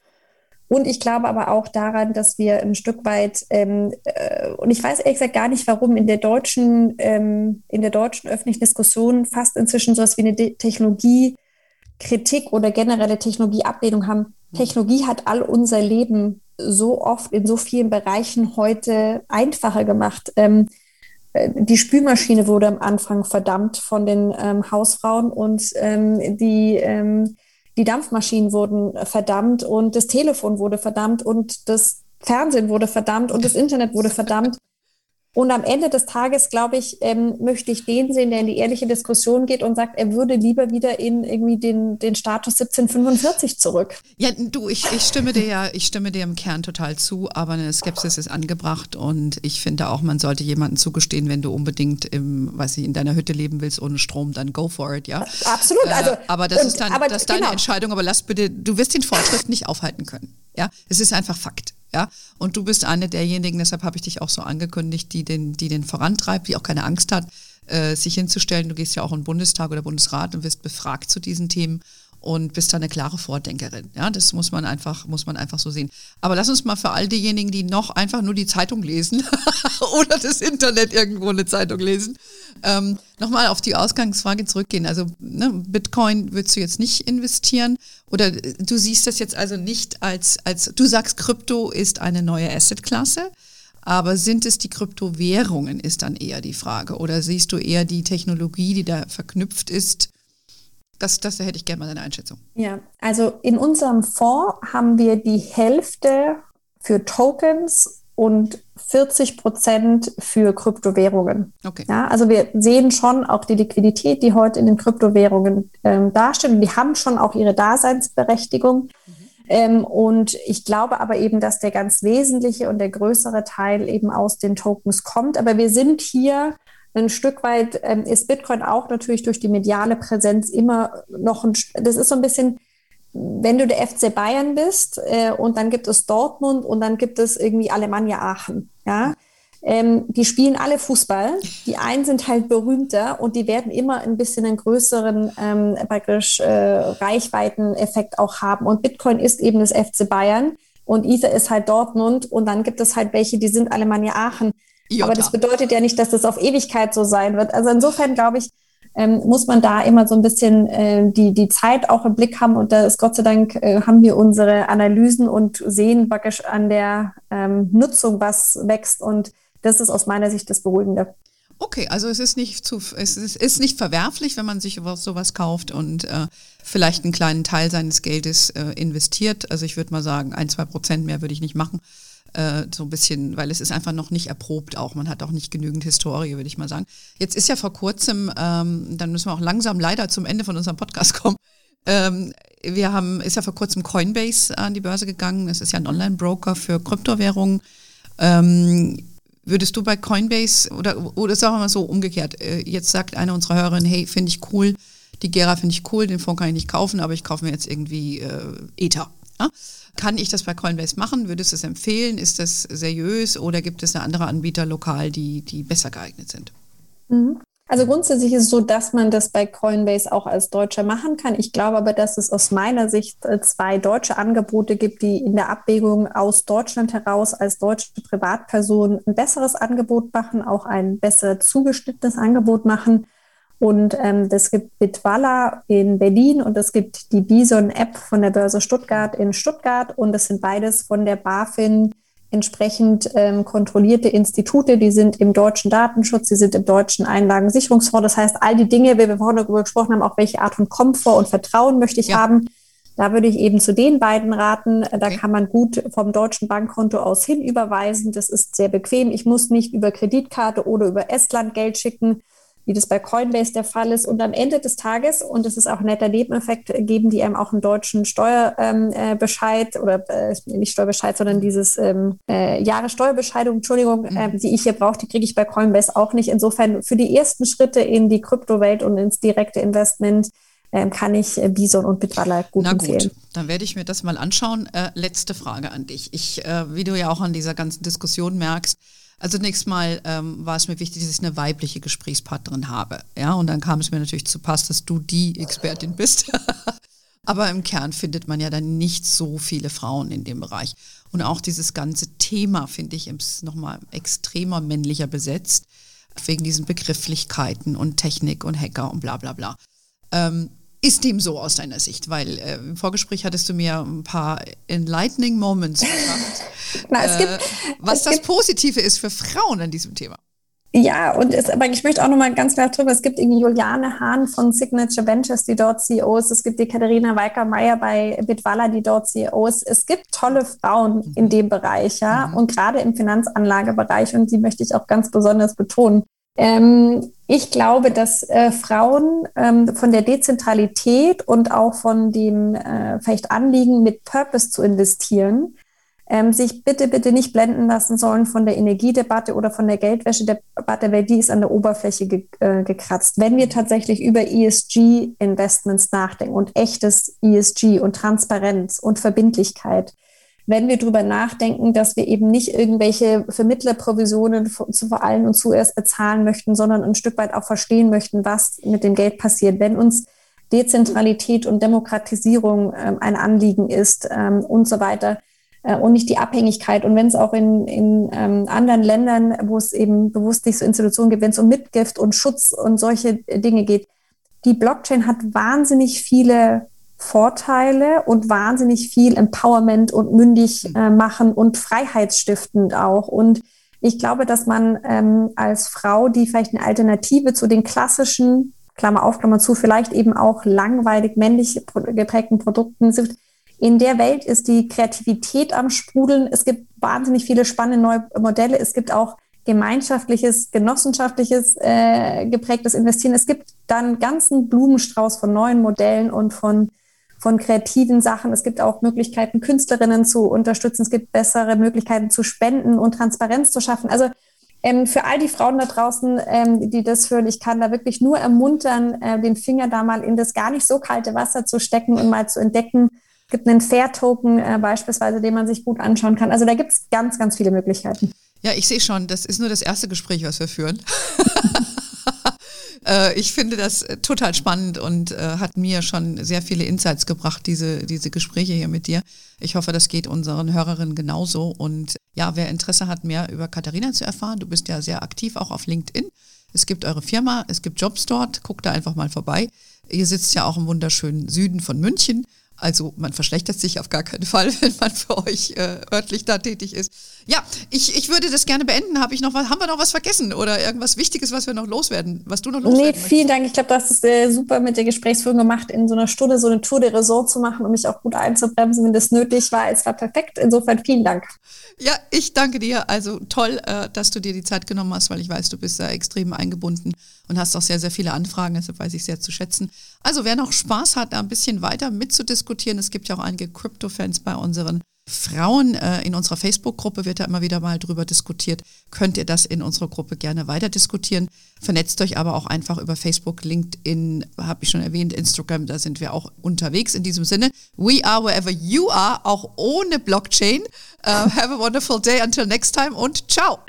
A: Und ich glaube aber auch daran, dass wir ein Stück weit, ähm, äh, und ich weiß ehrlich gesagt gar nicht, warum in der deutschen, ähm, in der deutschen öffentlichen Diskussion fast inzwischen so etwas wie eine De Technologie Kritik oder generelle Technologieablehnung haben. Mhm. Technologie hat all unser Leben so oft in so vielen Bereichen heute einfacher gemacht. Ähm, äh, die Spülmaschine wurde am Anfang verdammt von den ähm, Hausfrauen und ähm, die, ähm, die Dampfmaschinen wurden verdammt und das Telefon wurde verdammt und das Fernsehen wurde verdammt und das Internet wurde verdammt. Und am Ende des Tages, glaube ich, ähm, möchte ich den sehen, der in die ehrliche Diskussion geht und sagt, er würde lieber wieder in irgendwie den, den Status 1745 zurück.
B: Ja, du, ich, ich stimme dir ja, ich stimme dir im Kern total zu, aber eine Skepsis ist angebracht und ich finde auch, man sollte jemanden zugestehen, wenn du unbedingt im, weiß ich, in deiner Hütte leben willst ohne Strom, dann go for it, ja.
A: Absolut.
B: Äh,
A: also,
B: aber das und, ist dann, aber, das ist deine genau. Entscheidung, aber lass bitte, du wirst den Fortschritt nicht aufhalten können. Ja, es ist einfach Fakt. Ja, und du bist eine derjenigen, deshalb habe ich dich auch so angekündigt, die den, die den vorantreibt, die auch keine Angst hat, äh, sich hinzustellen. Du gehst ja auch in den Bundestag oder Bundesrat und wirst befragt zu diesen Themen und bist da eine klare Vordenkerin. Ja, das muss man einfach, muss man einfach so sehen. Aber lass uns mal für all diejenigen, die noch einfach nur die Zeitung lesen oder das Internet irgendwo eine Zeitung lesen, ähm, nochmal auf die Ausgangsfrage zurückgehen. Also ne, Bitcoin würdest du jetzt nicht investieren oder du siehst das jetzt also nicht als, als du sagst, Krypto ist eine neue Assetklasse. Aber sind es die Kryptowährungen, ist dann eher die Frage. Oder siehst du eher die Technologie, die da verknüpft ist, das, das hätte ich gerne mal deine Einschätzung.
A: Ja, also in unserem Fonds haben wir die Hälfte für Tokens und 40 Prozent für Kryptowährungen.
B: Okay.
A: Ja, also wir sehen schon auch die Liquidität, die heute in den Kryptowährungen ähm, dasteht. Und die haben schon auch ihre Daseinsberechtigung. Mhm. Ähm, und ich glaube aber eben, dass der ganz wesentliche und der größere Teil eben aus den Tokens kommt. Aber wir sind hier ein Stück weit, ähm, ist Bitcoin auch natürlich durch die mediale Präsenz immer noch ein, das ist so ein bisschen, wenn du der FC Bayern bist äh, und dann gibt es Dortmund und dann gibt es irgendwie Alemannia Aachen, ja. Ähm, die spielen alle Fußball. Die einen sind halt berühmter und die werden immer ein bisschen einen größeren ähm, praktisch äh, Reichweiteneffekt auch haben. Und Bitcoin ist eben das FC Bayern und Ether ist halt Dortmund und dann gibt es halt welche, die sind Alemannia Aachen. Jota. Aber das bedeutet ja nicht, dass das auf Ewigkeit so sein wird. Also insofern glaube ich, ähm, muss man da immer so ein bisschen äh, die, die Zeit auch im Blick haben. Und da ist Gott sei Dank, äh, haben wir unsere Analysen und sehen praktisch an der ähm, Nutzung, was wächst. Und das ist aus meiner Sicht das Beruhigende.
B: Okay, also es ist nicht zu, es ist, ist nicht verwerflich, wenn man sich sowas kauft und äh, vielleicht einen kleinen Teil seines Geldes äh, investiert. Also ich würde mal sagen, ein, zwei Prozent mehr würde ich nicht machen. Äh, so ein bisschen, weil es ist einfach noch nicht erprobt auch. Man hat auch nicht genügend Historie, würde ich mal sagen. Jetzt ist ja vor kurzem, ähm, dann müssen wir auch langsam leider zum Ende von unserem Podcast kommen. Ähm, wir haben, ist ja vor kurzem Coinbase an die Börse gegangen. Es ist ja ein Online-Broker für Kryptowährungen. Ähm, Würdest du bei Coinbase oder, oder sagen wir mal so umgekehrt, äh, jetzt sagt eine unserer Hörerinnen, hey, finde ich cool, die Gera finde ich cool, den Fonds kann ich nicht kaufen, aber ich kaufe mir jetzt irgendwie äh, Ether. Ja? Kann ich das bei Coinbase machen? Würdest du es empfehlen? Ist das seriös oder gibt es eine andere Anbieter lokal, die, die besser geeignet sind?
A: Mhm. Also grundsätzlich ist es so, dass man das bei Coinbase auch als Deutscher machen kann. Ich glaube aber, dass es aus meiner Sicht äh, zwei deutsche Angebote gibt, die in der Abwägung aus Deutschland heraus als deutsche Privatperson ein besseres Angebot machen, auch ein besser zugeschnittenes Angebot machen. Und ähm, das gibt Bitwala in Berlin und es gibt die Bison-App von der Börse Stuttgart in Stuttgart. Und das sind beides von der BaFin entsprechend ähm, kontrollierte Institute, die sind im deutschen Datenschutz, die sind im deutschen Einlagensicherungsfonds. Das heißt, all die Dinge, wie wir vorhin darüber gesprochen haben, auch welche Art von Komfort und Vertrauen möchte ich ja. haben, da würde ich eben zu den beiden raten. Da okay. kann man gut vom deutschen Bankkonto aus hinüberweisen. Das ist sehr bequem. Ich muss nicht über Kreditkarte oder über Estland Geld schicken wie das bei Coinbase der Fall ist. Und am Ende des Tages, und das ist auch ein netter Nebeneffekt, geben die einem auch einen deutschen Steuerbescheid ähm, äh, oder äh, nicht Steuerbescheid, sondern dieses ähm, äh, Jahressteuerbescheidung, Entschuldigung, mhm. äh, die ich hier brauche, die kriege ich bei Coinbase auch nicht. Insofern für die ersten Schritte in die Kryptowelt und ins direkte Investment ähm, kann ich äh, Bison und Bitwala gut Na empfehlen. gut,
B: dann werde ich mir das mal anschauen. Äh, letzte Frage an dich. Ich, wie du ja auch an dieser ganzen Diskussion merkst, also zunächst mal ähm, war es mir wichtig, dass ich eine weibliche Gesprächspartnerin habe. Ja, und dann kam es mir natürlich zu Pass, dass du die Expertin bist. Aber im Kern findet man ja dann nicht so viele Frauen in dem Bereich. Und auch dieses ganze Thema, finde ich, nochmal extremer männlicher besetzt, wegen diesen Begrifflichkeiten und Technik und Hacker und bla bla bla. Ähm, ist dem so aus deiner Sicht? Weil äh, im Vorgespräch hattest du mir ein paar enlightening Moments gebracht, Na, es äh, gibt, was es das gibt, Positive ist für Frauen an diesem Thema.
A: Ja, und es, aber ich möchte auch nochmal ganz klar drüber, es gibt irgendwie Juliane Hahn von Signature Ventures, die dort CEO ist. Es gibt die Katharina Weicker-Meyer bei Bitwala, die dort CEO ist. Es gibt tolle Frauen mhm. in dem Bereich, ja, mhm. und gerade im Finanzanlagebereich, und die möchte ich auch ganz besonders betonen. Ähm, ich glaube, dass äh, Frauen ähm, von der Dezentralität und auch von dem äh, vielleicht Anliegen, mit Purpose zu investieren, ähm, sich bitte, bitte nicht blenden lassen sollen von der Energiedebatte oder von der Geldwäschedebatte, weil die ist an der Oberfläche ge äh, gekratzt. Wenn wir tatsächlich über ESG-Investments nachdenken und echtes ESG und Transparenz und Verbindlichkeit, wenn wir darüber nachdenken, dass wir eben nicht irgendwelche Vermittlerprovisionen zu vor allem und zuerst bezahlen möchten, sondern ein Stück weit auch verstehen möchten, was mit dem Geld passiert. Wenn uns Dezentralität und Demokratisierung ähm, ein Anliegen ist ähm, und so weiter äh, und nicht die Abhängigkeit. Und wenn es auch in, in ähm, anderen Ländern, wo es eben bewusst nicht so Institutionen gibt, wenn es um Mitgift und Schutz und solche Dinge geht, die Blockchain hat wahnsinnig viele Vorteile und wahnsinnig viel Empowerment und mündig hm. äh, machen und freiheitsstiftend auch. Und ich glaube, dass man ähm, als Frau, die vielleicht eine Alternative zu den klassischen, Klammer auf, Klammer zu, vielleicht eben auch langweilig männlich geprägten Produkten sind, in der Welt ist die Kreativität am Sprudeln. Es gibt wahnsinnig viele spannende neue Modelle. Es gibt auch gemeinschaftliches, genossenschaftliches äh, geprägtes Investieren. Es gibt dann ganzen Blumenstrauß von neuen Modellen und von, von kreativen Sachen. Es gibt auch Möglichkeiten, Künstlerinnen zu unterstützen. Es gibt bessere Möglichkeiten zu spenden und Transparenz zu schaffen. Also ähm, für all die Frauen da draußen, ähm, die das hören, ich kann da wirklich nur ermuntern, äh, den Finger da mal in das gar nicht so kalte Wasser zu stecken und mal zu entdecken. Es gibt einen Fair-Token äh, beispielsweise, den man sich gut anschauen kann. Also da gibt es ganz, ganz viele Möglichkeiten.
B: Ja, ich sehe schon, das ist nur das erste Gespräch, was wir führen. Äh, ich finde das äh, total spannend und äh, hat mir schon sehr viele Insights gebracht, diese, diese Gespräche hier mit dir. Ich hoffe, das geht unseren Hörerinnen genauso. Und ja, wer Interesse hat, mehr über Katharina zu erfahren, du bist ja sehr aktiv auch auf LinkedIn. Es gibt eure Firma, es gibt Jobs dort, guckt da einfach mal vorbei. Ihr sitzt ja auch im wunderschönen Süden von München. Also man verschlechtert sich auf gar keinen Fall, wenn man für euch äh, örtlich da tätig ist. Ja, ich, ich würde das gerne beenden. Habe ich noch was, haben wir noch was vergessen oder irgendwas Wichtiges, was wir noch loswerden, was du noch loswerden
A: Nee, vielen Dank. Ich glaube, du hast es äh, super mit der Gesprächsführung gemacht, in so einer Stunde so eine Tour de Resort zu machen, um mich auch gut einzubremsen, wenn das nötig war. Es war perfekt. Insofern vielen Dank.
B: Ja, ich danke dir. Also toll, äh, dass du dir die Zeit genommen hast, weil ich weiß, du bist da extrem eingebunden und hast auch sehr, sehr viele Anfragen. Deshalb weiß ich sehr zu schätzen. Also wer noch Spaß hat, da ein bisschen weiter mitzudiskutieren, es gibt ja auch einige Crypto-Fans bei unseren Frauen. Äh, in unserer Facebook-Gruppe wird da immer wieder mal drüber diskutiert. Könnt ihr das in unserer Gruppe gerne weiter diskutieren. Vernetzt euch aber auch einfach über Facebook, LinkedIn, habe ich schon erwähnt, Instagram, da sind wir auch unterwegs. In diesem Sinne, we are wherever you are, auch ohne Blockchain. Uh, have a wonderful day until next time und ciao.